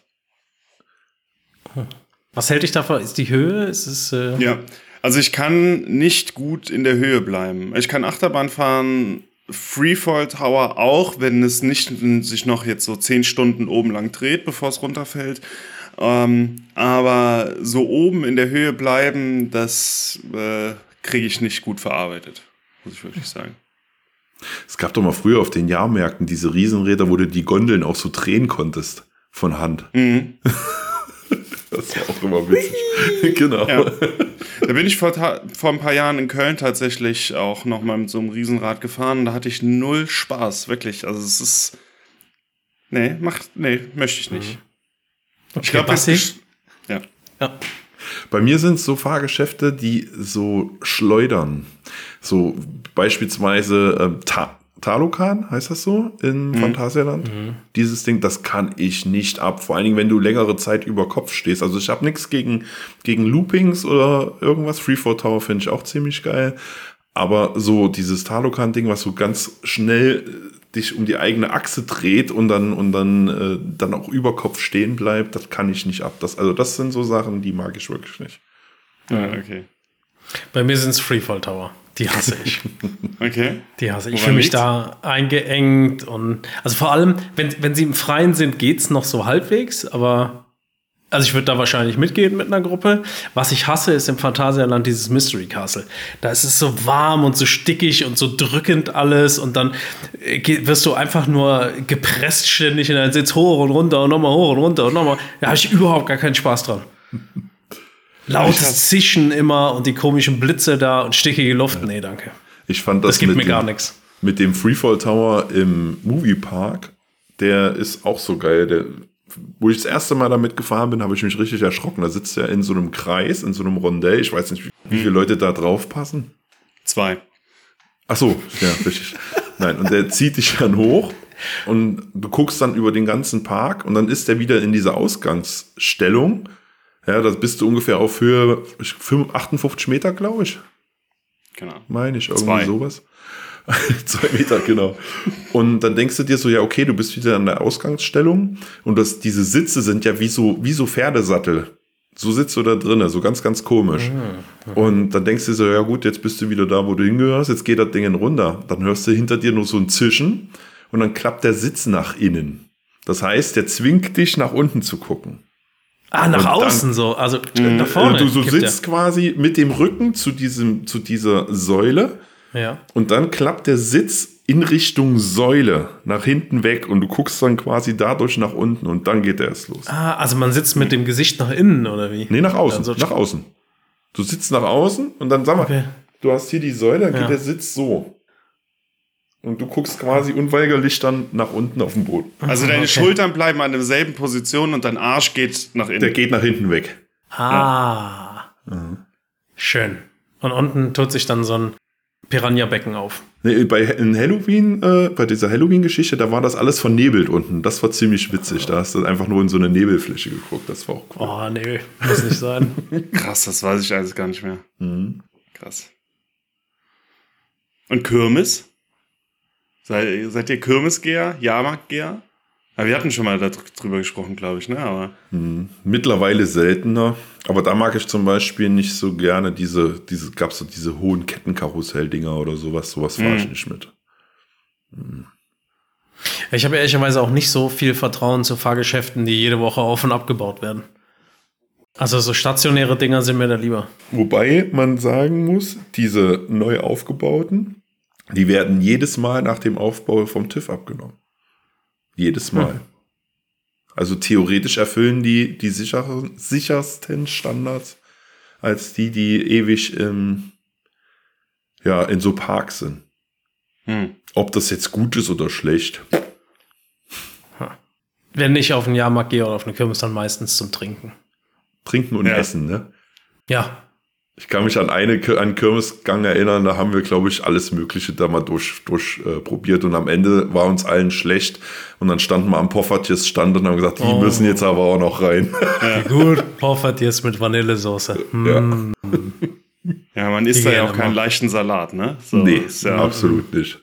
Was hält dich davon? Ist die Höhe? Ist es. Äh, Ja. Also ich kann nicht gut in der Höhe bleiben. Ich kann Achterbahn fahren, Freefall Tower auch, wenn es nicht sich noch jetzt so zehn Stunden oben lang dreht, bevor es runterfällt. Ähm, aber so oben in der Höhe bleiben, das äh, kriege ich nicht gut verarbeitet, muss ich wirklich sagen. Es gab doch mal früher auf den Jahrmärkten diese Riesenräder, wo du die Gondeln auch so drehen konntest von Hand. Mhm. Das war auch immer witzig. genau. Ja. Da bin ich vor, vor ein paar Jahren in Köln tatsächlich auch noch mal mit so einem Riesenrad gefahren. Da hatte ich null Spaß, wirklich. Also es ist. Nee, macht. Nee, möchte ich nicht. okay, Ich glaube, das ist. Ja. Ja. Bei mir sind es so Fahrgeschäfte, die so schleudern. So beispielsweise ähm, Ta Talokan, heißt das so, in Phantasialand. Dieses Ding, das kann ich nicht ab. Vor allen Dingen, wenn du längere Zeit über Kopf stehst. Also ich habe nichts gegen, gegen Loopings oder irgendwas. Freefall Tower finde ich auch ziemlich geil. Aber so dieses Talokan-Ding, was so ganz schnell äh, dich um die eigene Achse dreht und dann, und dann, äh, dann auch über Kopf stehen bleibt, das kann ich nicht ab. Das, also das sind so Sachen, die mag ich wirklich nicht. ja, okay. Bei mir sind es Freefall Tower. Die hasse ich. Okay. Die hasse ich. Ich fühle mich liegt's? da eingeengt und also vor allem, wenn, wenn sie im Freien sind, geht's noch so halbwegs, aber also ich würde da wahrscheinlich mitgehen mit einer Gruppe. Was ich hasse, ist im Phantasialand dieses Mystery Castle. Da ist es so warm und so stickig und so drückend alles und dann äh, wirst du einfach nur gepresst ständig in deinen Sitz hoch und runter und nochmal hoch und runter und nochmal. Da habe ich überhaupt gar keinen Spaß dran. Lautes Zischen immer und die komischen Blitze da und stickige Luft. Nee, danke. Ich fand das, Das gibt mit mir dem, gar nichts. Mit dem Freefall Tower im Moviepark, der ist auch so geil. Der, wo ich das erste Mal damit gefahren bin, habe ich mich richtig erschrocken. Da sitzt er in so einem Kreis, in so einem Rondell. Ich weiß nicht, wie, wie viele Leute da drauf passen. Zwei. Ach so, ja, richtig. Nein, und der zieht dich dann hoch und du guckst dann über den ganzen Park und dann ist der wieder in dieser Ausgangsstellung. Ja, da bist du ungefähr auf Höhe ich- 55, 58 Meter, glaube ich. Genau. meine ich, irgendwie Zwei. sowas. Zwei Meter, genau. Und dann denkst du dir so, ja, okay, du bist wieder an der Ausgangsstellung und das, diese Sitze sind ja wie so, wie so Pferdesattel. So sitzt du da drinnen, so ganz, ganz komisch. Und dann denkst du dir so, ja gut, jetzt bist du wieder da, wo du hingehörst, jetzt geht das Ding runter. Dann hörst du hinter dir nur so ein Zischen und dann klappt der Sitz nach innen. Das heißt, der zwingt dich nach unten zu gucken. Ah, nach Und dann- außen so, also nach vorne. Also du so gibt der. sitzt quasi mit dem Rücken zu diesem, zu dieser Säule Ja. und dann klappt der Sitz in Richtung Säule nach hinten weg und du guckst dann quasi dadurch nach unten und dann geht der erst los. Ah, also man sitzt mit dem Gesicht nach innen, oder wie? Nee, nach außen. So- nach außen. Du sitzt nach außen und dann sag mal, Okay. du hast hier die Säule, dann Ja. geht der Sitz so. Und du guckst quasi unweigerlich dann nach unten auf den Boden. Also deine Okay. Schultern bleiben an derselben Position und dein Arsch geht nach innen. Der geht nach hinten weg. Ah. Schön. Und unten tut sich dann so ein Piranha-Becken auf. Nee, bei in Halloween, äh, bei dieser Halloween-Geschichte, da war das alles vernebelt unten. Das war ziemlich witzig. Da hast du einfach nur in so eine Nebelfläche geguckt. Das war auch cool. Oh, nee, muss nicht sein. Krass, das weiß ich alles gar nicht mehr. Mhm. Krass. Und Kirmes? Seid, seid ihr Kirmesgeher? Jahrmarktgeher? Ja, wir hatten schon mal darüber gesprochen, glaube ich, ne? Aber Mittlerweile seltener. Aber da mag ich zum Beispiel nicht so gerne diese, diese, gab's so diese hohen Kettenkarussell-Dinger oder sowas. Sowas fahre ich Mhm. nicht mit. Ich habe ehrlicherweise auch nicht so viel Vertrauen zu Fahrgeschäften, die jede Woche auf- und abgebaut werden. Also so stationäre Dinger sind mir da lieber. Wobei man sagen muss, diese neu aufgebauten, die werden jedes Mal nach dem Aufbau vom TÜV abgenommen. Jedes Mal. Also theoretisch erfüllen die die sicheren, sichersten Standards als die, die ewig im, ja, in so Parks sind. hm. Ob das jetzt gut ist oder schlecht. Wenn ich auf den Jahrmarkt gehe oder auf eine Kirmes, dann meistens zum Trinken. Trinken und Ja. Essen, ne? Ja. Ich kann mich an eine an einen Kirmesgang erinnern, da haben wir, glaube ich, alles Mögliche da mal durch, durch äh, probiert und am Ende war uns allen schlecht und dann standen wir am Poffertjes Stand und haben gesagt, die Oh. müssen jetzt aber auch noch rein. Wie gut, Poffertjes mit Vanillesoße. Hm. Ja, man isst Die da ja auch keinen leichten Salat, ne? So, nee, ist ja, absolut nicht.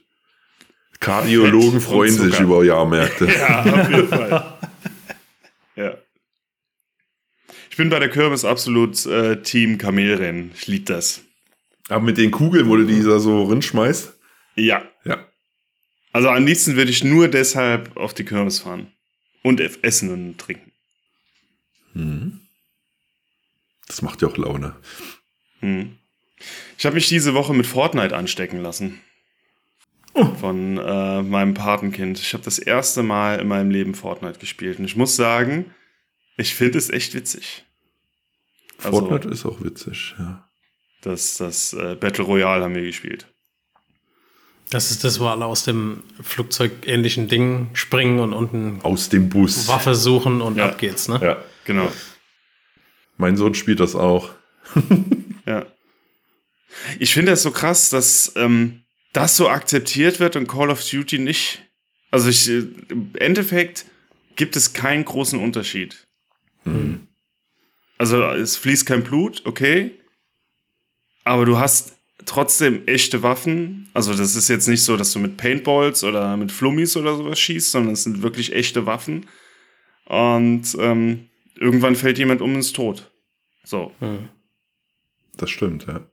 Kardiologen freuen sich über Jahrmärkte. Ja, auf jeden Fall. ja. Ich bin bei der Kirmes absolut äh, Team Kamelrennen. Ich liebe das. Aber mit den Kugeln, wo du die da so rinschmeißt? Ja. Ja. Also am liebsten würde ich nur deshalb auf die Kirmes fahren. Und essen und trinken. Das macht ja auch Laune. Hm. Ich habe mich diese Woche mit Fortnite anstecken lassen. Von äh, meinem Patenkind. Ich habe das erste Mal in meinem Leben Fortnite gespielt. Und ich muss sagen, ich finde es echt witzig. Also- Fortnite ist auch witzig, ja. Das, das äh, Battle Royale haben wir gespielt. Das ist das, wo alle aus dem flugzeugähnlichen Ding springen und unten Aus dem Bus. Waffe suchen und Ja. ab geht's, ne? Ja. Genau. Mein Sohn spielt das auch. Ja. Ich finde es so krass, dass ähm, das so akzeptiert wird und Call of Duty nicht. Also ich, äh, im Endeffekt gibt es keinen großen Unterschied. Mhm. Also es fließt kein Blut, okay. Aber du hast trotzdem echte Waffen. Also das ist jetzt nicht so, dass du mit Paintballs oder mit Flummis oder sowas schießt, sondern es sind wirklich echte Waffen. Und ähm, irgendwann fällt jemand um ins Tod. So. Das stimmt, ja.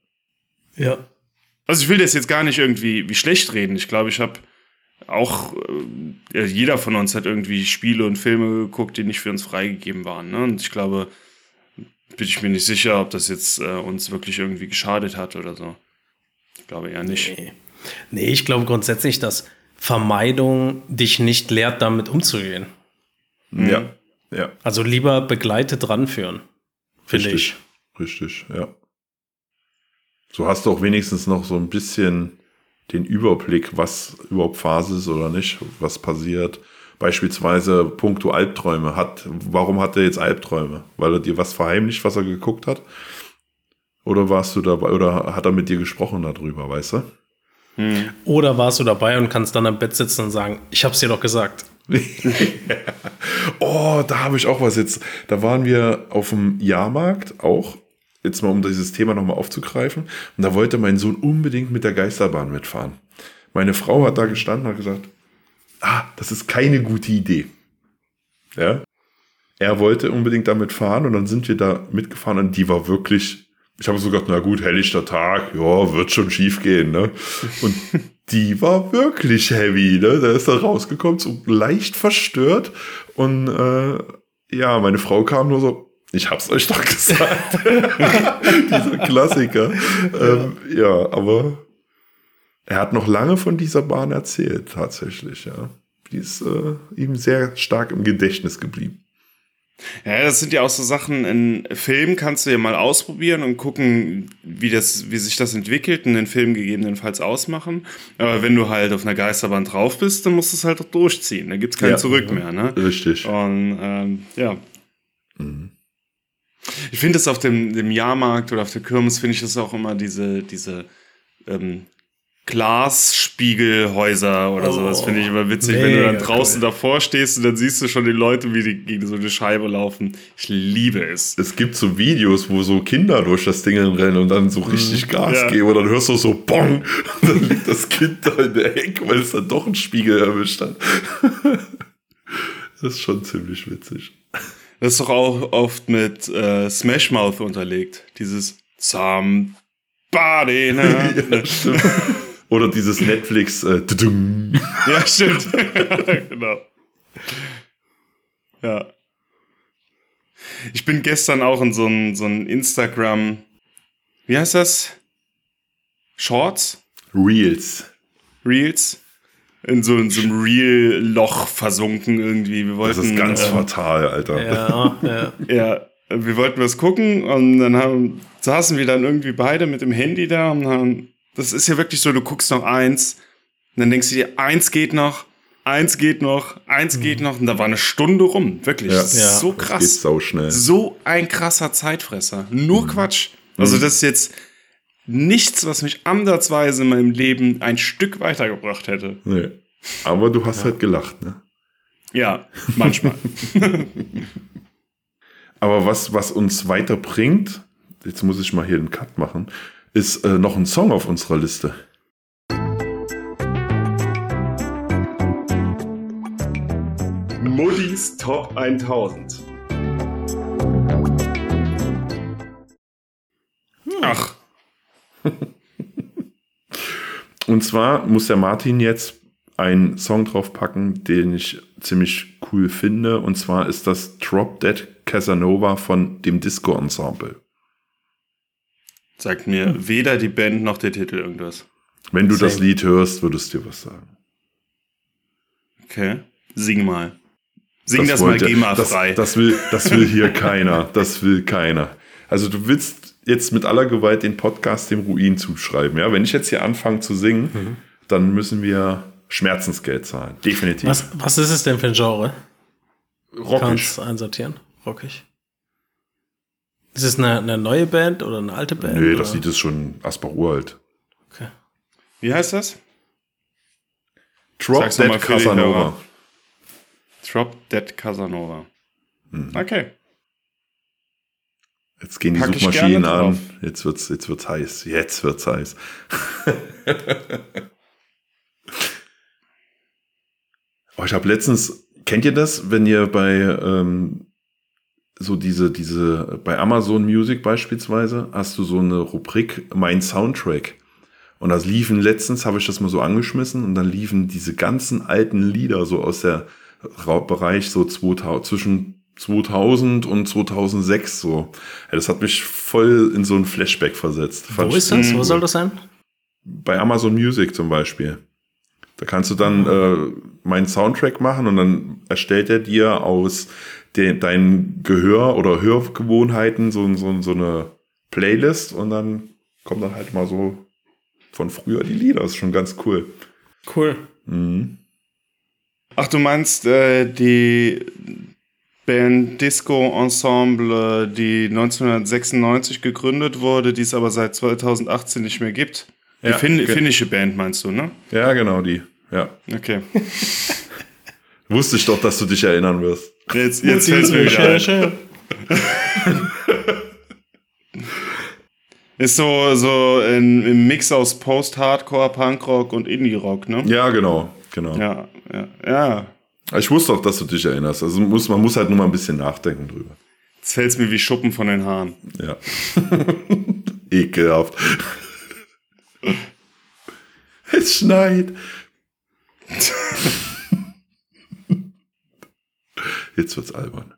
Ja. Also ich will das jetzt gar nicht irgendwie wie schlecht reden. Ich glaube, ich habe auch, äh, jeder von uns hat irgendwie Spiele und Filme geguckt, die nicht für uns freigegeben waren. Ne? Und ich glaube, bin ich mir nicht sicher, ob das jetzt äh, uns wirklich irgendwie geschadet hat oder so. Ich glaube eher nicht. Nee. nee, ich glaube grundsätzlich, dass Vermeidung dich nicht lehrt, damit umzugehen. Mhm. Ja. Ja. Also lieber begleitet ranführen, finde ich. Richtig, ja. So hast du auch wenigstens noch so ein bisschen den Überblick, was überhaupt Phase ist oder nicht, was passiert. Beispielsweise puncto Albträume. Hat, warum hat er jetzt Albträume? Weil er dir was verheimlicht, was er geguckt hat? Oder warst du dabei, oder hat er mit dir gesprochen darüber, weißt du? Hm. Oder warst du dabei und kannst dann am Bett sitzen und sagen, ich hab's dir doch gesagt. oh, da habe ich auch was jetzt. Da waren wir auf dem Jahrmarkt auch. Jetzt mal, um dieses Thema nochmal aufzugreifen. Und da wollte mein Sohn unbedingt mit der Geisterbahn mitfahren. Meine Frau hat da gestanden und hat gesagt, ah, das ist keine gute Idee. Ja. Er wollte unbedingt damit fahren und dann sind wir da mitgefahren und die war wirklich, ich habe so gedacht, na gut, helllichter Tag, ja, wird schon schief gehen, ne? Und die war wirklich heavy, ne? Da ist er rausgekommen, so leicht verstört und äh, ja, meine Frau kam nur so, ich hab's euch doch gesagt. Dieser Klassiker. Ähm, ja, aber er hat noch lange von dieser Bahn erzählt, tatsächlich, ja. Die ist äh, ihm sehr stark im Gedächtnis geblieben. Ja, das sind ja auch so Sachen, in Filmen kannst du ja mal ausprobieren und gucken, wie, das, wie sich das entwickelt und den Film gegebenenfalls ausmachen. Aber wenn du halt auf einer Geisterbahn drauf bist, dann musst du es halt auch durchziehen. Da gibt's kein Ja. Zurück mehr, ne? Richtig. Und ähm, ja, Mhm. ich finde das auf dem, dem Jahrmarkt oder auf der Kirmes, finde ich das auch immer diese, diese ähm, Glasspiegelhäuser oder Oh, sowas, finde ich immer witzig, wenn du dann draußen cool. davor stehst und dann siehst du schon die Leute, wie die gegen so eine Scheibe laufen. Ich liebe es. Es gibt so Videos, wo so Kinder durch das Ding rennen und dann so richtig Gas Mhm. Ja. geben und dann hörst du so Bong und dann liegt das Kind da in der Ecke, weil es dann doch einen Spiegel erwischt hat. Das ist schon ziemlich witzig. Das ist doch auch oft mit äh, Smash Mouth unterlegt. Dieses Somebody, ne? Ja, stimmt. Oder dieses Netflix äh, ja, stimmt. genau. Ja. Ich bin gestern auch in so ein, so ein Instagram, wie heißt das? Shorts? Reels. Reels? In so, in so einem Reel-Loch versunken irgendwie. Wir wollten, Das ist ganz äh, fatal, Alter. Ja, ja. Ja, wir wollten was gucken und dann haben, saßen wir dann irgendwie beide mit dem Handy da und haben, das ist ja wirklich so, du guckst noch eins und dann denkst du dir, eins geht noch, eins geht noch, eins geht noch und da war eine Stunde rum, wirklich. Ja. Das ist Ja. so Das geht krass. sau schnell. So ein krasser Zeitfresser. Nur Quatsch. Also das ist jetzt nichts, was mich ansatzweise in meinem Leben ein Stück weitergebracht hätte. Nee. Aber du hast halt gelacht, ne? Ja, manchmal. Aber was, was uns weiterbringt, jetzt muss ich mal hier den Cut machen, ist äh, noch ein Song auf unserer Liste. Muddis Top 1000. Ach, Und zwar muss der Martin jetzt einen Song draufpacken, den ich ziemlich cool finde. Und zwar ist das Drop Dead Casanova von dem Disco Ensemble. Sagt mir weder die Band noch der Titel irgendwas. Wenn du das Same. Lied hörst, würdest du dir was sagen. Okay, sing mal. Sing das, mal wollte- GEMA-frei. Das, das, will, das will hier keiner. Das will keiner. Also du willst jetzt mit aller Gewalt den Podcast dem Ruin zuschreiben. Ja? Wenn ich jetzt hier anfange zu singen, Mhm. dann müssen wir Schmerzensgeld zahlen. Definitiv. Was, was ist es denn für ein Genre? Rockig. Kannst einsortieren? Rockig. Ist es eine, eine neue Band oder eine alte Band? Nee, das? Lied ist schon Asper uralt. Okay. Wie heißt das? Drop Sag's Dead Casanova. Drop Dead Casanova. Hm. Okay. Jetzt gehen die Pack Suchmaschinen an. Jetzt wird's, jetzt wird's heiß. Jetzt wird's heiß. oh, ich habe letztens, kennt ihr das, wenn ihr bei ähm, so diese, diese, bei Amazon Music beispielsweise, hast du so eine Rubrik Mein Soundtrack. Und das liefen letztens, habe ich das mal so angeschmissen und dann liefen diese ganzen alten Lieder so aus der Bereich so 2000, zwischen 2000 und 2006 so. Ja, das hat mich voll in so ein Flashback versetzt. Wo ist das? Wo cool. soll das sein? Bei Amazon Music zum Beispiel. Da kannst du dann äh, meinen Soundtrack machen und dann erstellt er dir aus de deinen Gehör- oder Hörgewohnheiten so, so, so eine Playlist und dann kommt dann halt mal so von früher die Lieder. Das ist schon ganz cool. Cool. Mhm. Ach, du meinst äh, die Band Disco Ensemble, die 1996 gegründet wurde, die es aber seit 2018 nicht mehr gibt? Die Ja, fin finnische Band meinst du, ne? Ja, genau die. Ja. Okay. Wusste ich doch, dass du dich erinnern wirst. Jetzt, jetzt fällt es mir wieder ein. Ist so, so ein, ein Mix aus Post-Hardcore, Punkrock und Indie-Rock, ne? Ja, genau. genau. Ja, ja, ja. Ich wusste auch, dass du dich erinnerst. Also muss, man muss halt nur mal ein bisschen nachdenken drüber. Jetzt fällt es mir wie Schuppen von den Haaren. Ja. Ekelhaft. es schneit. Jetzt wird's albern.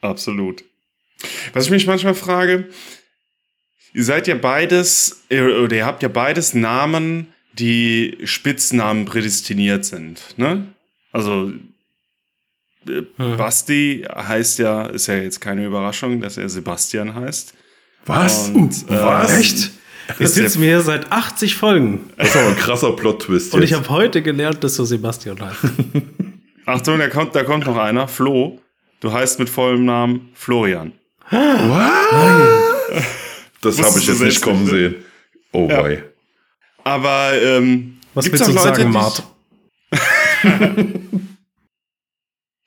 Absolut. Was ich mich manchmal frage, ihr seid ja beides, oder ihr habt ja beides Namen, die Spitznamen prädestiniert sind, ne? Also äh, Basti heißt ja, ist ja jetzt keine Überraschung, dass er Sebastian heißt. Was? Und, äh, Was? Echt? Ich sitze mir seit 80 Folgen Das ist aber ein krasser Plot-Twist. und jetzt. ich habe heute gelernt, dass du Sebastian heißt. Achtung, da kommt, da kommt noch einer, Flo. Du heißt mit vollem Namen Florian. Das habe ich jetzt nicht kommen ne? sehen. Oh Ja. boy. Aber ähm, Was gibt's willst du Leute, sagen, die- Mart?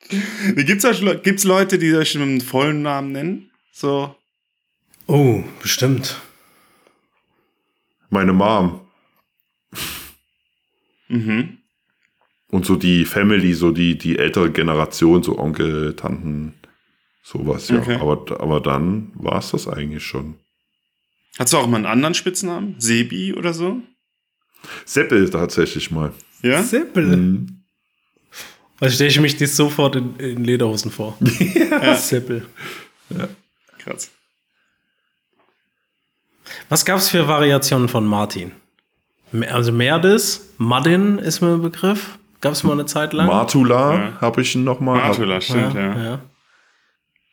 Gibt's, euch, gibt's Leute, die euch mit einem vollen Namen nennen? So. Oh, bestimmt. Meine Mom. Mhm. Und so die Family, so die, die ältere Generation, so Onkel, Tanten, sowas, ja. Okay. Aber, aber dann war es das eigentlich schon. Hast du auch mal einen anderen Spitznamen? Sebi oder so? Seppel tatsächlich mal. Ja? Seppel. Mhm. Da stelle ich mich das sofort in, in Lederhosen vor. ja. Seppel. Krass. Was gab es für Variationen von Martin? Also Merdes, Madin ist mir ein Begriff. Gab es mal eine Zeit lang. Martula Ja. habe ich noch mal. Martula, stimmt, ja. ja. ja.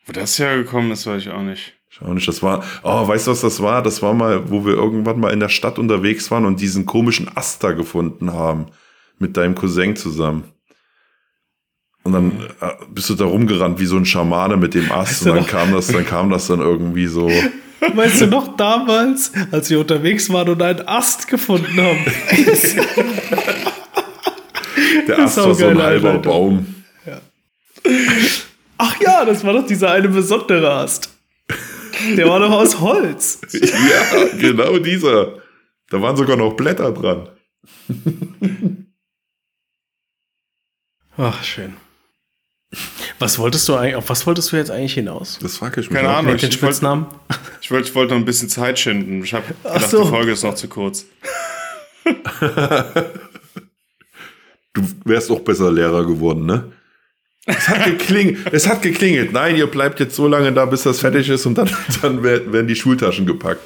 Wo das hergekommen ist, weiß ich auch nicht. Schau nicht, das war, oh, weißt du, was das war? Das war mal, wo wir irgendwann mal in der Stadt unterwegs waren und diesen komischen Aster gefunden haben. Mit deinem Cousin zusammen. Und dann äh, bist du da rumgerannt wie so ein Schamane mit dem Ast Weißt und dann noch? kam das, dann kam das dann irgendwie so. Weißt du noch damals, als wir unterwegs waren und einen Ast gefunden haben? Der Ast war so ein halber Einleitung. Baum. Ach ja, das war doch dieser eine besondere Ast. Der war doch aus Holz. Ja, genau dieser. Da waren sogar noch Blätter dran. Ach, schön. Was wolltest du eigentlich, auf was wolltest du jetzt eigentlich hinaus? Das frage ich mich. Keine auch. Ahnung. Mit den ich wollte- Spitznamen? Ich wollte ich wollte noch ein bisschen Zeit schinden. Ich habe gedacht, so. die Folge ist noch zu kurz. Du wärst auch besser Lehrer geworden, ne? Es hat geklingelt. es hat geklingelt. Nein, ihr bleibt jetzt so lange da, bis das fertig ist und dann, dann werden die Schultaschen gepackt.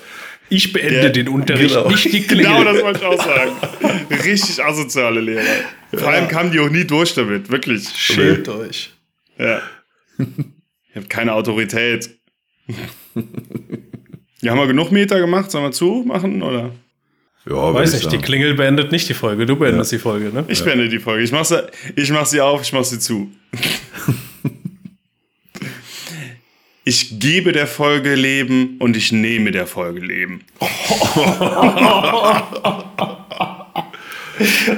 Ich beende Der- den Unterricht, genau. nicht die Klingel. Genau das wollte ich auch sagen. Richtig asoziale Lehrer. Vor allem kamen die auch nie durch damit. Wirklich. Schämt euch. Ja. Ihr habt keine Autorität. Ja, haben wir genug Meter gemacht? Sollen wir zumachen? Oder? Ja, Weiß nicht, die. Klingel beendet nicht die Folge, du beendest die Folge, ne? Ich beende die Folge. Ich mach, sie, ich mach sie auf, ich mach sie zu. Ich gebe der Folge Leben und ich nehme der Folge Leben.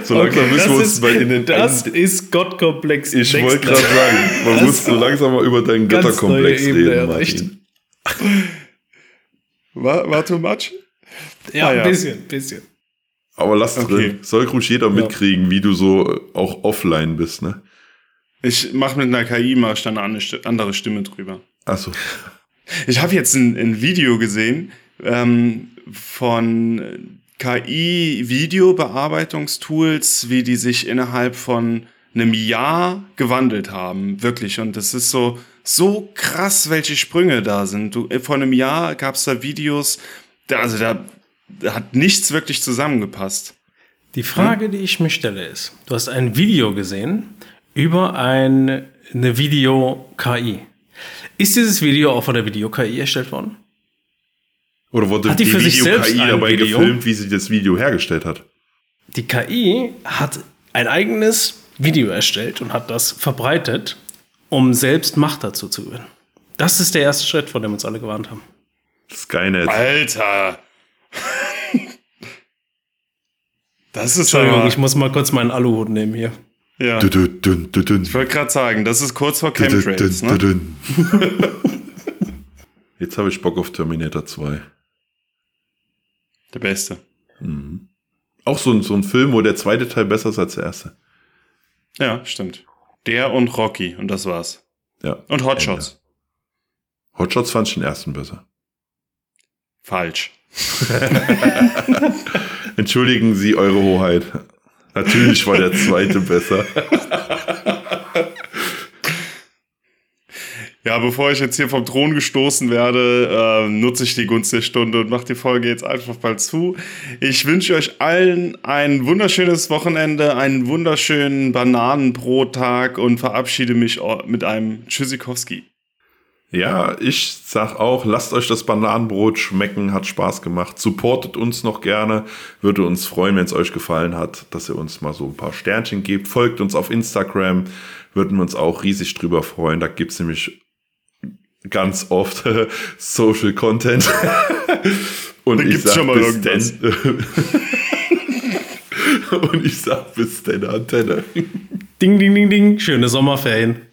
So langsam müssen wir uns ist, mal in den das ist Gottkomplex. Ich wollte gerade sagen, man Das muss so langsam mal über deinen Götterkomplex reden. Martin. War, war too much? Ja, Ah, ja. ein bisschen, ein bisschen. Aber lass Okay. drin. Soll ruhig jeder mitkriegen, wie du so äh, auch offline bist, ne? Ich mache mit einer KI mal dann eine andere Stimme drüber. Achso. Ich habe jetzt ein, ein Video gesehen ähm, von KI-Videobearbeitungstools, wie die sich innerhalb von einem Jahr gewandelt haben. Wirklich. Und das ist so, so krass, welche Sprünge da sind. Du, äh, vor einem Jahr gab es da Videos, da, also da, da hat nichts wirklich zusammengepasst. Die Frage, die ich mir stelle, ist: Du hast ein Video gesehen über ein, eine Video-KI. Ist dieses Video auch von der Video-KI erstellt worden? Oder wurde Hat die die, für sich selbst Video-KI dabei Video? gefilmt, wie sie das Video hergestellt hat? Die KI hat ein eigenes Video erstellt und hat das verbreitet, um selbst Macht dazu zu gewinnen. Das ist der erste Schritt, von dem uns alle gewarnt haben. Skynet. Alter! Das ist Entschuldigung, aber, ich muss mal kurz meinen Aluhut nehmen hier. ja. Dun, dun, dun, dun, dun. Ich wollte gerade sagen, das ist kurz vor Dun, dun, Chemtrails, dun, ne? Jetzt habe ich Bock auf Terminator 2. Der Beste. Auch so ein, so ein Film, wo der zweite Teil besser ist als der erste. Ja, stimmt. Der und Rocky und das war's. Ja. Und Hotshots. Hotshots fand ich den ersten besser. Falsch. Entschuldigen Sie, Eure Hoheit. Natürlich war der zweite besser. Ja, bevor ich jetzt hier vom Thron gestoßen werde, äh, nutze ich die Gunst der Stunde und mache die Folge jetzt einfach mal zu. Ich wünsche euch allen ein wunderschönes Wochenende, einen wunderschönen Bananenbrottag und verabschiede mich mit einem Tschüssikowski. Ja, ich sag auch, lasst euch das Bananenbrot schmecken, hat Spaß gemacht. Supportet uns noch gerne. Würde uns freuen, wenn es euch gefallen hat, dass ihr uns mal so ein paar Sternchen gebt. Folgt uns auf Instagram, würden wir uns auch riesig drüber freuen. Da gibt's nämlich ganz oft Social Content. Und Da gibt's sag schon mal irgendwas. Und ich sag bis denn, Antenne. Ding, ding, ding, ding. Schöne Sommerferien.